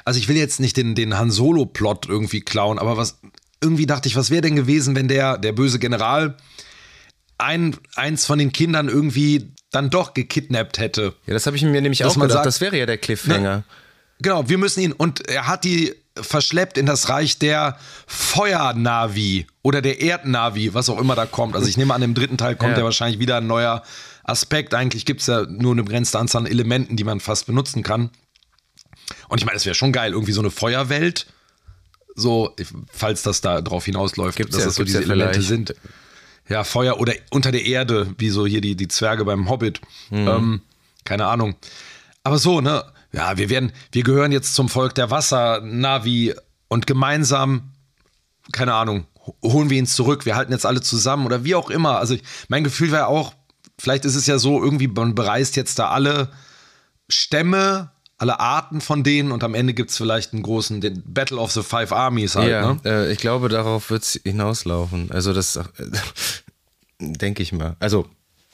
Also ich will jetzt nicht den, den Han Solo-Plot irgendwie klauen, aber was irgendwie dachte ich, was wäre denn gewesen, wenn der, der böse General ein, eins von den Kindern irgendwie dann doch gekidnappt hätte. Ja, das habe ich mir nämlich Dass auch gedacht. Sagt, das wäre ja der Cliffhanger. Ne, genau, wir müssen ihn und er hat die verschleppt in das Reich der Feuernavi oder der Erdnavi, was auch immer da kommt. Also ich nehme an, im dritten Teil kommt ja, ja wahrscheinlich wieder ein neuer Aspekt. Eigentlich gibt es ja nur eine begrenzte Anzahl an Elementen, die man fast benutzen kann. Und ich meine, es wäre schon geil, irgendwie so eine Feuerwelt. So, falls das da drauf hinausläuft, gibt's dass ja, das so diese ja Elemente sind. Ja, Feuer oder unter der Erde, wie so hier die, die Zwerge beim Hobbit. Mhm. Ähm, keine Ahnung. Aber so, ne? Ja, wir werden, wir gehören jetzt zum Volk der Wasser-Navi und gemeinsam, keine Ahnung, holen wir ihn zurück. Wir halten jetzt alle zusammen oder wie auch immer. Also ich, mein Gefühl wäre auch, vielleicht ist es ja so, irgendwie, man bereist jetzt da alle Stämme alle Arten von denen und am Ende gibt es vielleicht einen großen den Battle of the Five Armies halt. Ja, ne? äh, ich glaube, darauf wird es hinauslaufen. Also das äh, [laughs] denke ich mal. Also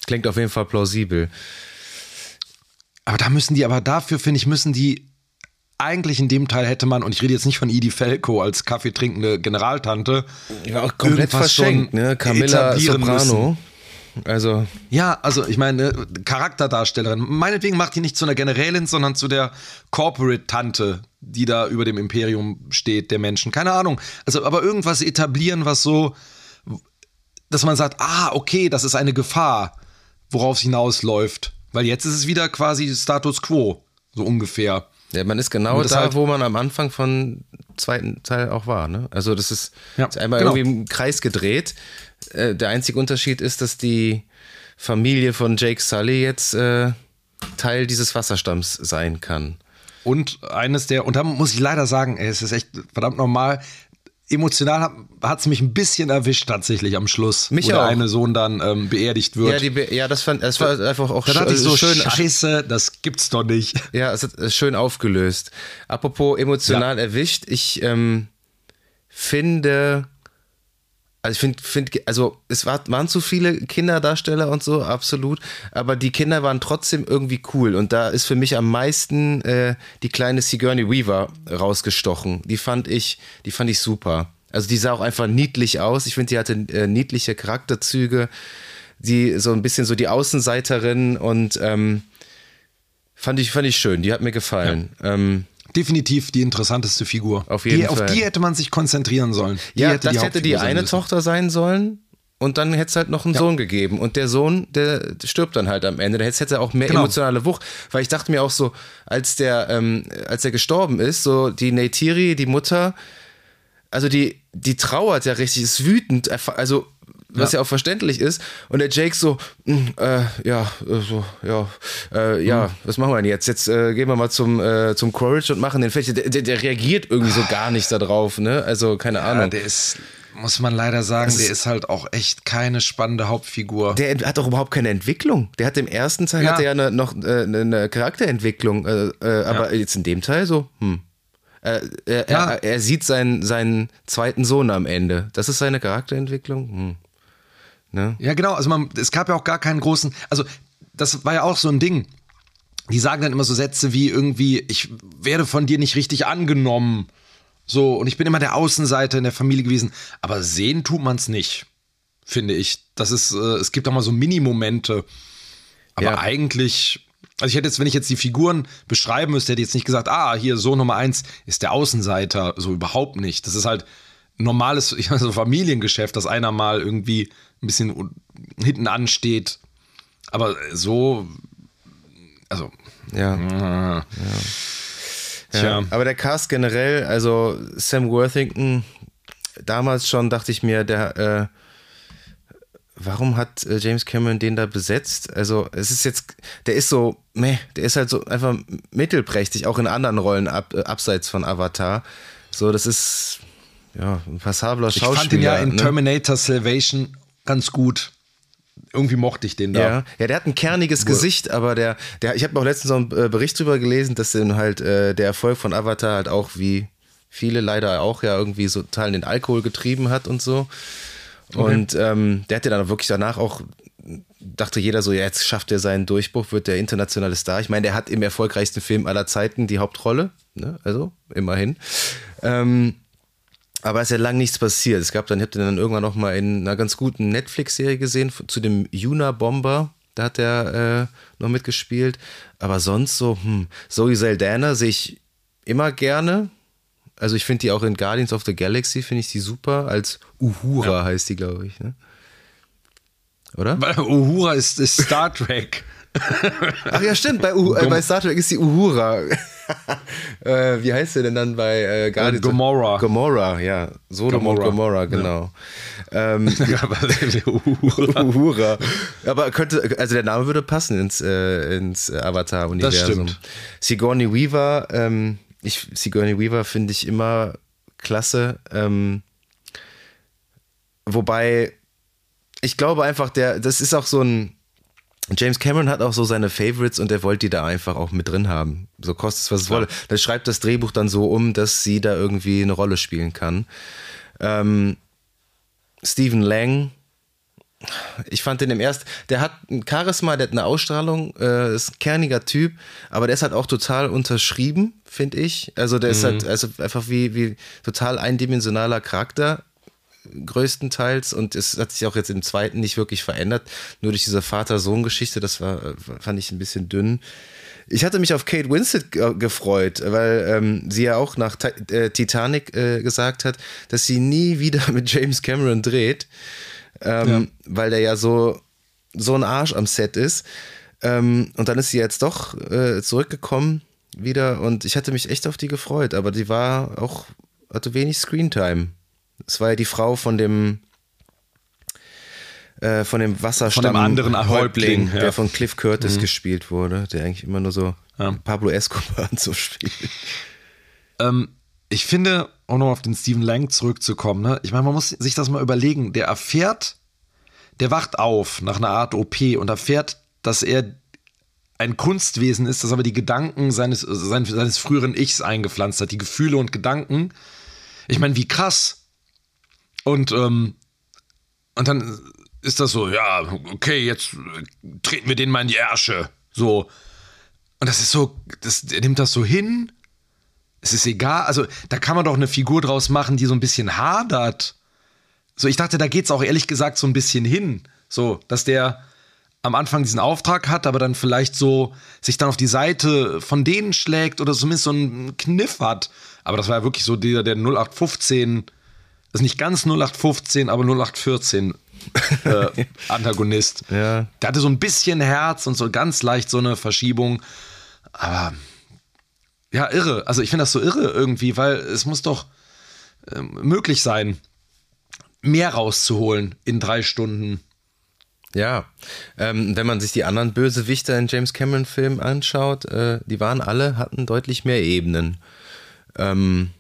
klingt auf jeden Fall plausibel. Aber da müssen die, aber dafür finde ich, müssen die eigentlich in dem Teil hätte man, und ich rede jetzt nicht von Edie Felco als kaffeetrinkende Generaltante, ja, auch komplett verschenkt, ne? Camilla Soprano. Müssen. Also. Ja, also ich meine, Charakterdarstellerin. Meinetwegen macht die nicht zu einer Generälin, sondern zu der Corporate-Tante, die da über dem Imperium steht, der Menschen. Keine Ahnung. Also, aber irgendwas etablieren, was so, dass man sagt, ah, okay, das ist eine Gefahr, worauf es hinausläuft. Weil jetzt ist es wieder quasi Status quo, so ungefähr. Ja, man ist genau da, halt wo man am Anfang von zweiten Teil auch war. Ne? Also das ist, ja, ist einmal genau. irgendwie im Kreis gedreht. Äh, der einzige Unterschied ist, dass die Familie von Jake Sully jetzt äh, Teil dieses Wasserstamms sein kann. Und eines der, und da muss ich leider sagen, ey, es ist echt verdammt normal, emotional hat es mich ein bisschen erwischt tatsächlich am Schluss, mich wo auch. der eine Sohn dann ähm, beerdigt wird. Ja, Be ja, das fand, es war einfach auch dann sch ich so schön. Scheiße, das gibt's doch nicht. Ja, es hat schön aufgelöst. Apropos emotional ja. erwischt, ich ähm, finde also ich finde, find, also es war, waren zu viele Kinderdarsteller und so, absolut. Aber die Kinder waren trotzdem irgendwie cool. Und da ist für mich am meisten äh, die kleine Sigourney Weaver rausgestochen. Die fand ich, die fand ich super. Also die sah auch einfach niedlich aus. Ich finde, die hatte äh, niedliche Charakterzüge. Die so ein bisschen so die Außenseiterin und ähm, fand ich, fand ich schön. Die hat mir gefallen. Ja. Ähm, definitiv die interessanteste Figur. Auf jeden die, Fall. Auf die hätte man sich konzentrieren sollen. Die ja, hätte das die hätte die eine Tochter sein sollen. Und dann hätte es halt noch einen ja. Sohn gegeben. Und der Sohn, der stirbt dann halt am Ende. Da hätte er auch mehr genau. emotionale Wucht. Weil ich dachte mir auch so, als der, ähm, als er gestorben ist, so die Neytiri, die Mutter, also die, die trauert ja richtig, ist wütend. Also was ja. ja. auch verständlich ist. Und der Jake so, hm, äh, ja, äh, so, ja, äh, ja, mhm. was machen wir denn jetzt? Jetzt äh, gehen wir mal zum, äh, zum Quaritch und machen den fertig. Der, der, der, reagiert irgendwie so gar nicht darauf, ne? Also, keine Ahnung. Ja, der ist, muss man leider sagen, der ist halt auch echt keine spannende Hauptfigur. Der hat auch überhaupt keine Entwicklung. Der hat im ersten Teil ja. hat er ja eine, noch äh, eine Charakterentwicklung, aber jetzt in dem Teil so, hm. Er, er, ja. er, er, sieht seinen, seinen zweiten Sohn am Ende. Das ist seine Charakterentwicklung. Hm. Ne? Ja, genau. Also man, es gab ja auch gar keinen großen, also das war ja auch so ein Ding. Die sagen dann immer so Sätze wie irgendwie, ich werde von dir nicht richtig angenommen. So, und ich bin immer der Außenseiter in der Familie gewesen. Aber sehen tut man es nicht, finde ich. Das ist, äh, es gibt auch mal so Mini-Momente. Aber ja. eigentlich, also ich hätte jetzt, wenn ich jetzt die Figuren beschreiben müsste, hätte ich jetzt nicht gesagt, ah, hier so Nummer eins ist der Außenseiter. So überhaupt nicht. Das ist halt normales [laughs] so Familiengeschäft, dass einer mal irgendwie ein bisschen hinten ansteht. Aber so, also. Ja. ja. ja. ja. Aber der Cast generell, also Sam Worthington, damals schon dachte ich mir, der, äh, warum hat äh, James Cameron den da besetzt? Also, es ist jetzt, der ist so, meh, der ist halt so einfach mittelprächtig, auch in anderen Rollen ab, äh, abseits von Avatar. So, das ist, ja, ein passabler Schauspieler. Ich fand ihn ja in ne? Terminator Salvation ganz gut. Irgendwie mochte ich den da. Ja, ja der hat ein kerniges Wo Gesicht, aber der, der ich habe auch letztens noch einen äh, Bericht drüber gelesen, dass dann halt äh, der Erfolg von Avatar halt auch wie viele leider auch ja irgendwie so in den Alkohol getrieben hat und so. Und ähm, der hat ja dann wirklich danach auch, dachte jeder so, ja, jetzt schafft er seinen Durchbruch, wird der internationale Star. Ich meine, der hat im erfolgreichsten Film aller Zeiten die Hauptrolle, ne? also immerhin. Ähm, aber es ist ja lang nichts passiert. Es gab dann, ich habe den dann irgendwann noch mal in einer ganz guten Netflix-Serie gesehen, zu dem Juna Bomber. Da hat er äh, noch mitgespielt. Aber sonst so, hm, Zoe Saldana sehe ich immer gerne. Also ich finde die auch in Guardians of the Galaxy, finde ich die super. Als Uhura ja. heißt die, glaube ich. Ne? Oder? Weil Uhura ist, ist Star Trek. [laughs] Ach ja, stimmt. Bei, äh, bei Star Trek ist die Uhura. [laughs] äh, wie heißt der denn dann bei äh, Guardians? Gomorra. Gomorra, ja. Sodom Gomorra. und Gomorra, genau. [laughs] Ja. Ähm, Uhura. Uhura. Aber könnte, also der Name würde passen ins, äh, ins Avatar-Universum. Das stimmt. Sigourney Weaver, ähm, ich, Sigourney Weaver finde ich immer klasse. Ähm, wobei, ich glaube einfach, der, das ist auch so ein, James Cameron hat auch so seine Favorites und er wollte die da einfach auch mit drin haben. So kostet es, was es wolle. Der schreibt das Drehbuch dann so um, dass sie da irgendwie eine Rolle spielen kann. Ähm, Stephen Lang, ich fand den im ersten, der hat ein Charisma, der hat eine Ausstrahlung, äh, ist ein kerniger Typ, aber der ist halt auch total unterschrieben, finde ich. Also der mhm. ist halt also einfach wie, wie total eindimensionaler Charakter größtenteils und es hat sich auch jetzt im zweiten nicht wirklich verändert, nur durch diese Vater-Sohn-Geschichte, das war, fand ich ein bisschen dünn. Ich hatte mich auf Kate Winslet gefreut, weil ähm, sie ja auch nach äh, Titanic äh, gesagt hat, dass sie nie wieder [laughs] mit James Cameron dreht, ähm, ja. weil der ja so, so ein Arsch am Set ist. Ähm, und dann ist sie jetzt doch äh, zurückgekommen wieder und ich hatte mich echt auf die gefreut, aber die war auch, hatte wenig Screentime. Es war ja die Frau von dem äh, von dem Wasserstamm von dem anderen Häuptling, ja. der von Cliff Curtis mhm. gespielt wurde, der eigentlich immer nur so ja. Pablo Escobar so spielt. Ähm, ich finde, um noch auf den Stephen Lang zurückzukommen, ne? ich meine, man muss sich das mal überlegen. Der erfährt, der wacht auf nach einer Art OP und erfährt, dass er ein Kunstwesen ist, das aber die Gedanken seines, seines, seines früheren Ichs eingepflanzt hat, die Gefühle und Gedanken. Ich meine, wie krass. Und, ähm, und dann ist das so, ja, okay, jetzt treten wir den mal in die Ärsche. So. Und das ist so, das, er nimmt das so hin. Es ist egal, also da kann man doch eine Figur draus machen, die so ein bisschen hadert. So, ich dachte, da geht es auch ehrlich gesagt so ein bisschen hin. So, dass der am Anfang diesen Auftrag hat, aber dann vielleicht so sich dann auf die Seite von denen schlägt oder zumindest so einen Kniff hat. Aber das war ja wirklich so der, der 0815 das ist nicht ganz 0815, aber 0814 äh, [laughs] Antagonist. Ja. Der hatte so ein bisschen Herz und so ganz leicht so eine Verschiebung. Aber ja, irre. Also ich finde das so irre irgendwie, weil es muss doch äh, möglich sein, mehr rauszuholen in drei Stunden. Ja, ähm, wenn man sich die anderen Bösewichter in James Cameron-Filmen anschaut, äh, die waren alle, hatten deutlich mehr Ebenen. Ähm,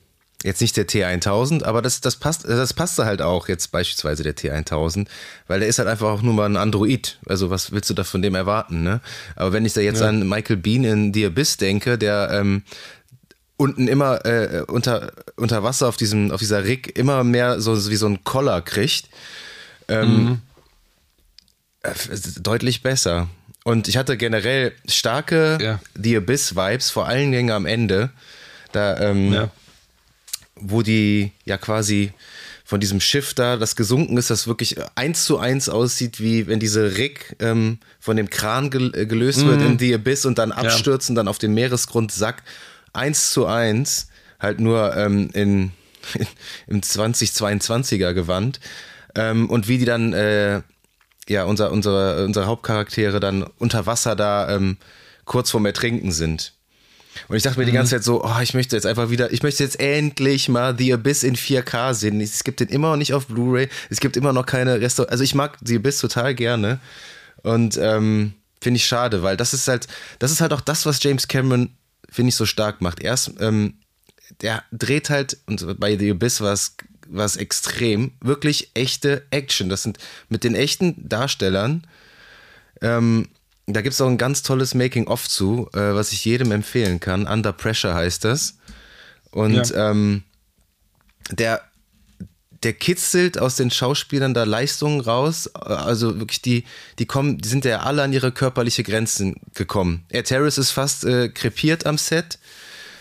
Jetzt nicht der T1000, aber das, das, passt, das passte halt auch jetzt beispielsweise der T1000, weil der ist halt einfach auch nur mal ein Android. Also was willst du da von dem erwarten, ne? Aber wenn ich da jetzt ja. an Michael Bean in The Abyss denke, der ähm, unten immer äh, unter, unter Wasser auf diesem, auf dieser Rig immer mehr so wie so ein Collar kriegt, ähm, mhm. äh, deutlich besser. Und ich hatte generell starke ja. The Abyss-Vibes, vor allen Dingen am Ende. Da, ähm, ja wo die ja quasi von diesem Schiff da, das gesunken ist, das wirklich eins zu eins aussieht, wie wenn diese Rig ähm, von dem Kran gel äh, gelöst mhm. wird in die Abyss und dann abstürzen, ja. dann auf den Meeresgrund sackt. Eins zu eins, halt nur ähm, in, [laughs] im 2022er Gewand. Ähm, und wie die dann, äh, ja, unser, unsere, unsere Hauptcharaktere dann unter Wasser da ähm, kurz vorm Ertrinken sind. Und ich dachte mir die ganze mhm. Zeit so, oh, ich möchte jetzt einfach wieder, ich möchte jetzt endlich mal The Abyss in 4K sehen. Es gibt den immer noch nicht auf Blu-ray. Es gibt immer noch keine Restaur. Also ich mag The Abyss total gerne. Und ähm, finde ich schade, weil das ist halt, das ist halt auch das, was James Cameron, finde ich, so stark macht. Erst, ähm, der dreht halt, und bei The Abyss war es war es extrem, wirklich echte Action. Das sind mit den echten Darstellern. Ähm, da gibt es auch ein ganz tolles Making-of zu, äh, was ich jedem empfehlen kann. Under Pressure heißt das. Und ja. ähm, der, der kitzelt aus den Schauspielern da Leistungen raus. Also wirklich, die, die kommen, die sind ja alle an ihre körperliche Grenzen gekommen. Ed Harris ist fast äh, krepiert am Set.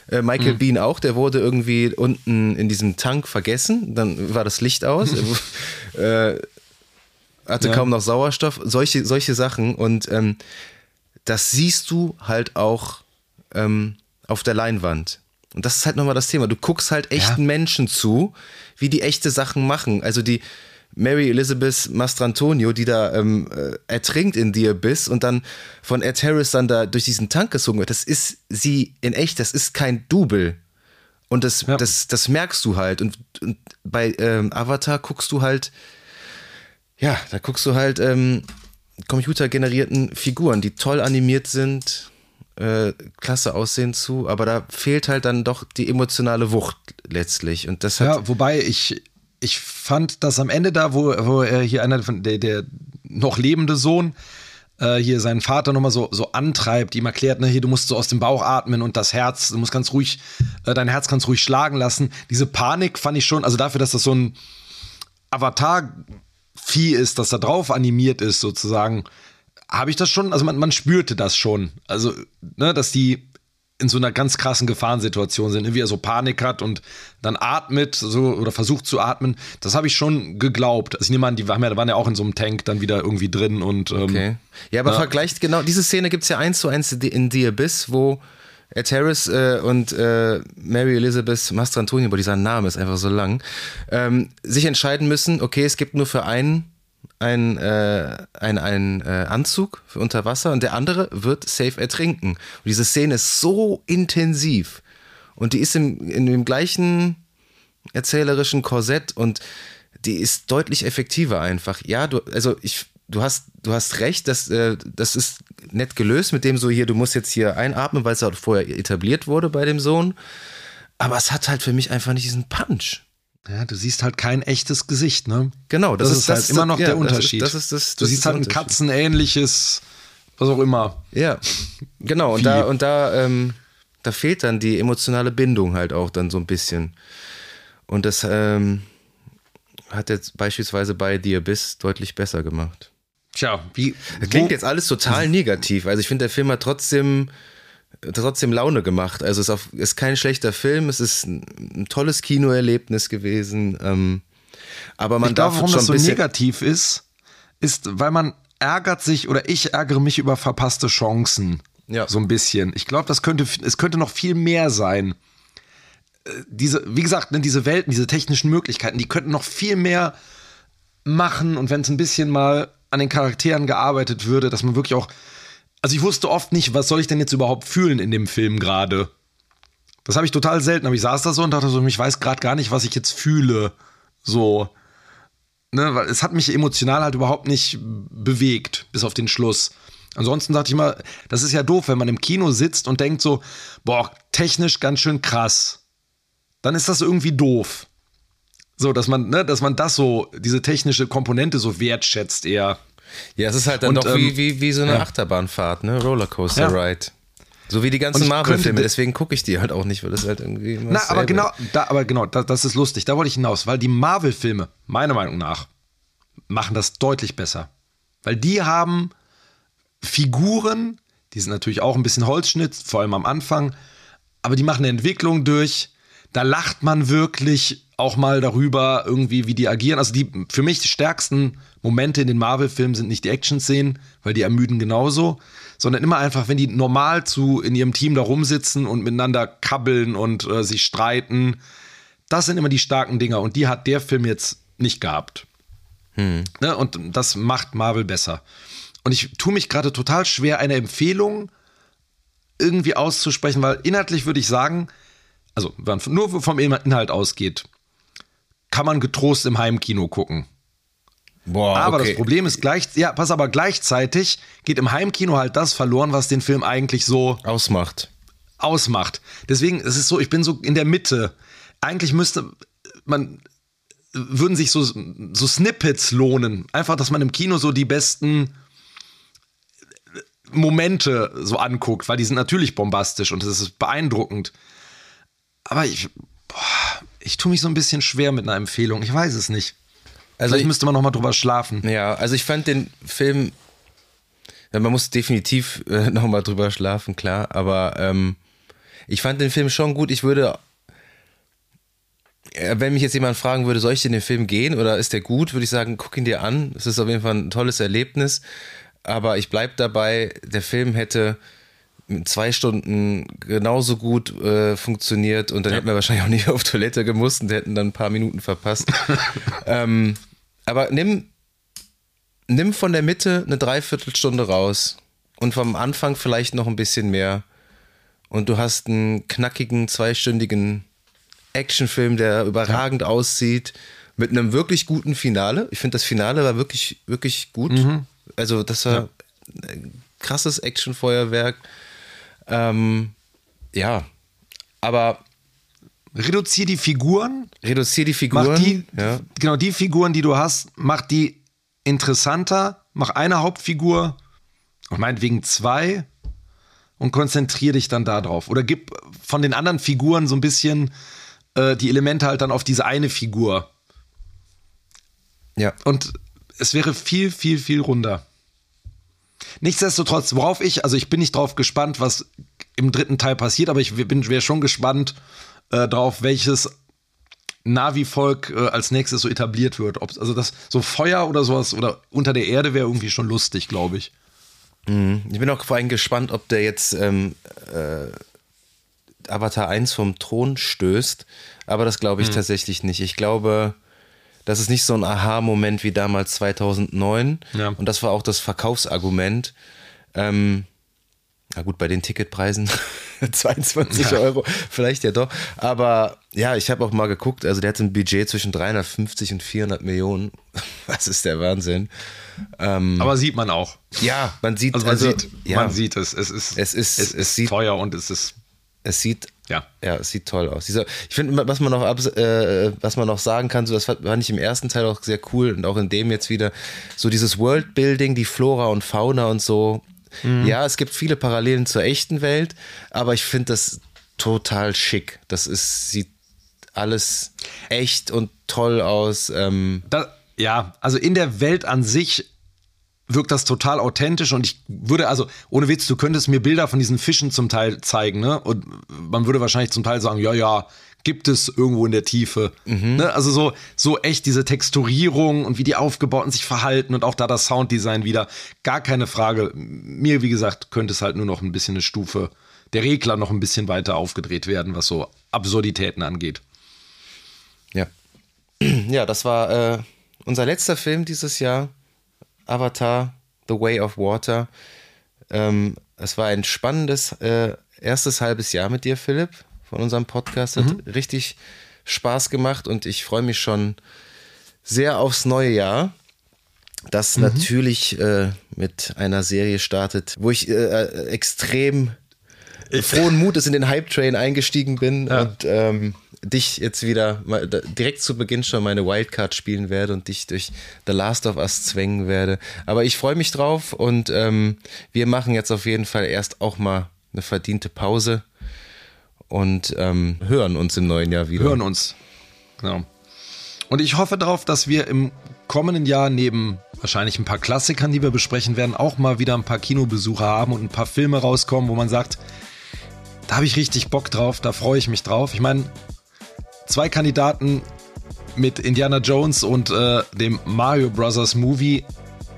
Äh, Michael mhm. Bean auch, der wurde irgendwie unten in diesem Tank vergessen. Dann war das Licht aus. [laughs] äh, hatte ja. kaum noch Sauerstoff. Solche, solche Sachen. Und ähm, das siehst du halt auch ähm, auf der Leinwand. Und das ist halt nochmal das Thema. Du guckst halt echten ja. Menschen zu, wie die echte Sachen machen. Also die Mary Elizabeth Mastrantonio, die da ähm, äh, ertrinkt in The Abyss und dann von Ed Harris dann da durch diesen Tank gezogen wird. Das ist sie in echt, das ist kein Double. Und das, ja. das, das merkst du halt. Und, und bei ähm, Avatar guckst du halt, ja, da guckst du halt ähm, computergenerierten Figuren, die toll animiert sind, äh, klasse aussehen zu, aber da fehlt halt dann doch die emotionale Wucht letztlich. Und das ja, wobei ich, ich fand, dass am Ende da, wo, wo er hier einer von der, der noch lebende Sohn äh, hier seinen Vater nochmal so, so antreibt, ihm erklärt, ne, hier, du musst so aus dem Bauch atmen und das Herz, du musst ganz ruhig, äh, dein Herz kannst ruhig schlagen lassen. Diese Panik fand ich schon, also dafür, dass das so ein Avatar-Vieh ist, das da drauf animiert ist, sozusagen, habe ich das schon, also man, man spürte das schon. Also, ne, dass die in so einer ganz krassen Gefahrensituation sind, wie er so Panik hat und dann atmet so oder versucht zu atmen. Das habe ich schon geglaubt. Also ich nehme an, die waren ja, waren ja auch in so einem Tank dann wieder irgendwie drin und ähm, okay. Ja, aber ja. vergleicht genau, diese Szene gibt es ja eins zu eins in The Abyss, wo Ed Harris äh, und äh, Mary Elizabeth Mastrantonio, aber dieser Name ist einfach so lang, ähm, sich entscheiden müssen, okay, es gibt nur für einen ein, äh, ein, ein äh, Anzug für unter Wasser und der andere wird safe ertrinken. Und diese Szene ist so intensiv und die ist im, in dem gleichen erzählerischen Korsett und die ist deutlich effektiver einfach. Ja, du, also ich, du hast, du hast recht, dass, äh, das ist nett gelöst mit dem so hier, du musst jetzt hier einatmen, weil es auch vorher etabliert wurde bei dem Sohn. Aber es hat halt für mich einfach nicht diesen Punch. Ja, du siehst halt kein echtes Gesicht, ne? Genau, das, das ist, halt das immer noch ja, der Unterschied. Das ist, das ist, du siehst halt ein katzenähnliches, was auch immer. Ja, genau. Und da, und da, ähm, da fehlt dann die emotionale Bindung halt auch dann so ein bisschen. Und das ähm, hat jetzt beispielsweise bei The Abyss deutlich besser gemacht. Tja, wie. Das klingt jetzt alles total negativ. Also ich finde, der Film hat trotzdem trotzdem Laune gemacht. Also es ist, auf, ist kein schlechter Film, es ist ein, ein tolles Kinoerlebnis gewesen. Ähm, aber man ich darf glaube, warum das so negativ ist, ist, weil man ärgert sich oder ich ärgere mich über verpasste Chancen. Ja. So ein bisschen. Ich glaube, das könnte, es könnte noch viel mehr sein. Äh, diese, wie gesagt, ne, diese Welten, diese technischen Möglichkeiten, die könnten noch viel mehr machen und wenn es ein bisschen mal an den Charakteren gearbeitet würde, dass man wirklich auch also ich wusste oft nicht, was soll ich denn jetzt überhaupt fühlen in dem Film gerade. Das habe ich total selten, aber ich saß da so und dachte so, ich weiß gerade gar nicht, was ich jetzt fühle. So. Ne, weil es hat mich emotional halt überhaupt nicht bewegt, bis auf den Schluss. Ansonsten dachte ich mal, das ist ja doof, wenn man im Kino sitzt und denkt so, boah, technisch ganz schön krass. Dann ist das irgendwie doof. So, dass man, ne, dass man das so, diese technische Komponente so wertschätzt eher. Ja, es ist halt dann und, doch ähm, wie, wie, wie so eine ja. Achterbahnfahrt, ne? Rollercoaster Ride. So wie die ganzen Marvel-Filme, deswegen gucke ich die halt auch nicht, weil das halt irgendwie. Na, aber genau, da, aber genau, da, das ist lustig. Da wollte ich hinaus, weil die Marvel-Filme, meiner Meinung nach, machen das deutlich besser. Weil die haben Figuren, die sind natürlich auch ein bisschen Holzschnitt, vor allem am Anfang, aber die machen eine Entwicklung durch. Da lacht man wirklich auch mal darüber, irgendwie, wie die agieren. Also die für mich die stärksten Momente in den Marvel-Filmen sind nicht die Action-Szenen, weil die ermüden genauso, sondern immer einfach, wenn die normal zu in ihrem Team da rumsitzen und miteinander kabbeln und äh, sich streiten. Das sind immer die starken Dinger und die hat der Film jetzt nicht gehabt. Hm. Ne? Und das macht Marvel besser. Und ich tue mich gerade total schwer, eine Empfehlung irgendwie auszusprechen, weil inhaltlich würde ich sagen, also wenn man nur vom Inhalt ausgeht, kann man getrost im Heimkino gucken. Boah, aber okay. das Problem ist gleich, ja, pass aber gleichzeitig geht im Heimkino halt das verloren, was den Film eigentlich so ausmacht. Ausmacht. Deswegen, es ist so, ich bin so in der Mitte. Eigentlich müsste man würden sich so, so Snippets lohnen. Einfach, dass man im Kino so die besten Momente so anguckt, weil die sind natürlich bombastisch und es ist beeindruckend. Aber ich, boah, ich tue mich so ein bisschen schwer mit einer Empfehlung. Ich weiß es nicht. Also Vielleicht ich- müsste man noch mal drüber schlafen. Ja, also ich fand den Film, ja, man muss definitiv äh, [laughs] nochmal drüber schlafen, klar, aber ähm, ich fand den Film schon gut. Ich würde, äh, wenn mich jetzt jemand fragen würde, soll ich in den Film gehen oder ist der gut, würde ich sagen, guck ihn dir an. Es ist auf jeden Fall ein tolles Erlebnis, aber ich bleib dabei, der Film hätte zwei Stunden genauso gut äh, funktioniert und dann hätten wir wahrscheinlich auch nicht [laughs] auf Toilette gemusst und hätten dann ein paar Minuten verpasst. [laughs] ähm, aber nimm, nimm von der Mitte eine Dreiviertelstunde raus und vom Anfang vielleicht noch ein bisschen mehr. Und du hast einen knackigen, zweistündigen Actionfilm, der überragend aussieht, mit einem wirklich guten Finale. Ich finde, das Finale war wirklich, wirklich gut. Also, das war ein krasses Actionfeuerwerk. Ähm, ja, aber Reduzier die Figuren, reduzier die Figuren. mach die, ja. genau die Figuren, die du hast, mach die interessanter, mach eine Hauptfigur und meinetwegen zwei und konzentrier dich dann darauf. Oder gib von den anderen Figuren so ein bisschen äh, die Elemente halt dann auf diese eine Figur. ja. Und es wäre viel, viel, viel runder. Nichtsdestotrotz, worauf ich, also ich bin nicht drauf gespannt, was im dritten Teil passiert, aber ich bin wäre schon gespannt äh, drauf, welches Navi-Volk äh, als nächstes so etabliert wird. Ob, also das so Feuer oder sowas oder unter der Erde wäre irgendwie schon lustig, glaube ich. Ich bin auch vor allem gespannt, ob der jetzt ähm, äh, Avatar 1 vom Thron stößt. Aber das glaube ich tatsächlich nicht. Ich glaube, das ist nicht so ein Aha-Moment wie damals 2009. Ja. Und das war auch das Verkaufsargument. Ähm, na gut, bei den Ticketpreisen [laughs] 22 Ja. Euro, vielleicht ja doch. Aber ja, ich habe auch mal geguckt, also der hat ein Budget zwischen 350 und 400 Millionen. [laughs] Das ist der Wahnsinn. Ähm, Aber sieht man auch. ja, man sieht, Also man also, sieht, ja, man sieht es. Es ist, Es ist- es es ist sieht- teuer und es ist, es sieht, ja. ja, es sieht toll aus. Dieser, ich finde, was man noch, äh, was man noch sagen kann, so das fand ich im ersten Teil auch sehr cool und auch in dem jetzt wieder so dieses Worldbuilding, die Flora und Fauna und so. Ja, es gibt viele Parallelen zur echten Welt, aber ich finde das total schick. Das ist sieht alles echt und toll aus. Ähm, Da, ja, also in der Welt an sich wirkt das total authentisch und ich würde, also ohne Witz, du könntest mir Bilder von diesen Fischen zum Teil zeigen, ne? Und man würde wahrscheinlich zum Teil sagen, ja, ja, gibt es irgendwo in der Tiefe. Ne? Also so, so echt diese Texturierung und wie die aufgebaut und sich verhalten und auch da das Sounddesign wieder. Gar keine Frage. Mir, wie gesagt, könnte es halt nur noch ein bisschen eine Stufe, der Regler noch ein bisschen weiter aufgedreht werden, was so Absurditäten angeht. Ja. [clears throat] Ja, das war äh, unser letzter Film dieses Jahr. Avatar, The Way of Water. Ähm, es war ein spannendes äh, erstes halbes Jahr mit dir, Philipp, von unserem Podcast. Hat richtig Spaß gemacht und ich freue mich schon sehr aufs neue Jahr. Das natürlich äh, mit einer Serie startet, wo ich äh, äh, extrem frohen Mutes in den Hype-Train eingestiegen bin und ähm, dich jetzt wieder mal, direkt zu Beginn schon meine Wildcard spielen werde und dich durch The Last of Us zwängen werde. Aber ich freue mich drauf und ähm, wir machen jetzt auf jeden Fall erst auch mal eine verdiente Pause und ähm, hören uns im neuen Jahr wieder. hören uns. Genau. Und ich hoffe darauf, dass wir im kommenden Jahr neben wahrscheinlich ein paar Klassikern, die wir besprechen werden, auch mal wieder ein paar Kinobesucher haben und ein paar Filme rauskommen, wo man sagt, da habe ich richtig Bock drauf, da freue ich mich drauf. Ich meine, zwei Kandidaten mit Indiana Jones und äh, dem Mario Brothers Movie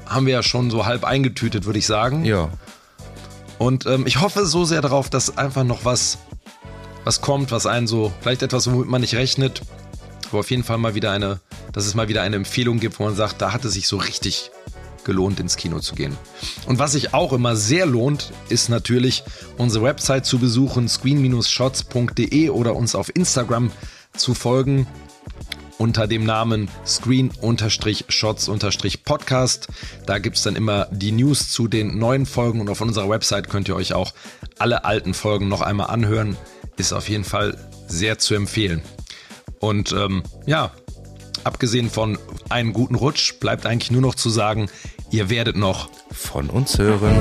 haben wir ja schon so halb eingetütet, würde ich sagen. Ja. Und ähm, ich hoffe so sehr darauf, dass einfach noch was, was kommt, was einen so, vielleicht etwas, womit man nicht rechnet, aber auf jeden Fall mal wieder eine, dass es mal wieder eine Empfehlung gibt, wo man sagt, da hat es sich so richtig gelohnt, ins Kino zu gehen. Und was sich auch immer sehr lohnt, ist natürlich unsere Website zu besuchen, screen-shots.de oder uns auf Instagram zu folgen unter dem Namen Screen-Shots-Podcast. Da gibt es dann immer die News zu den neuen Folgen und auf unserer Website könnt ihr euch auch alle alten Folgen noch einmal anhören. Ist auf jeden Fall sehr zu empfehlen. Und ähm, ja, abgesehen von einem guten Rutsch, bleibt eigentlich nur noch zu sagen, ihr werdet noch Von uns hören.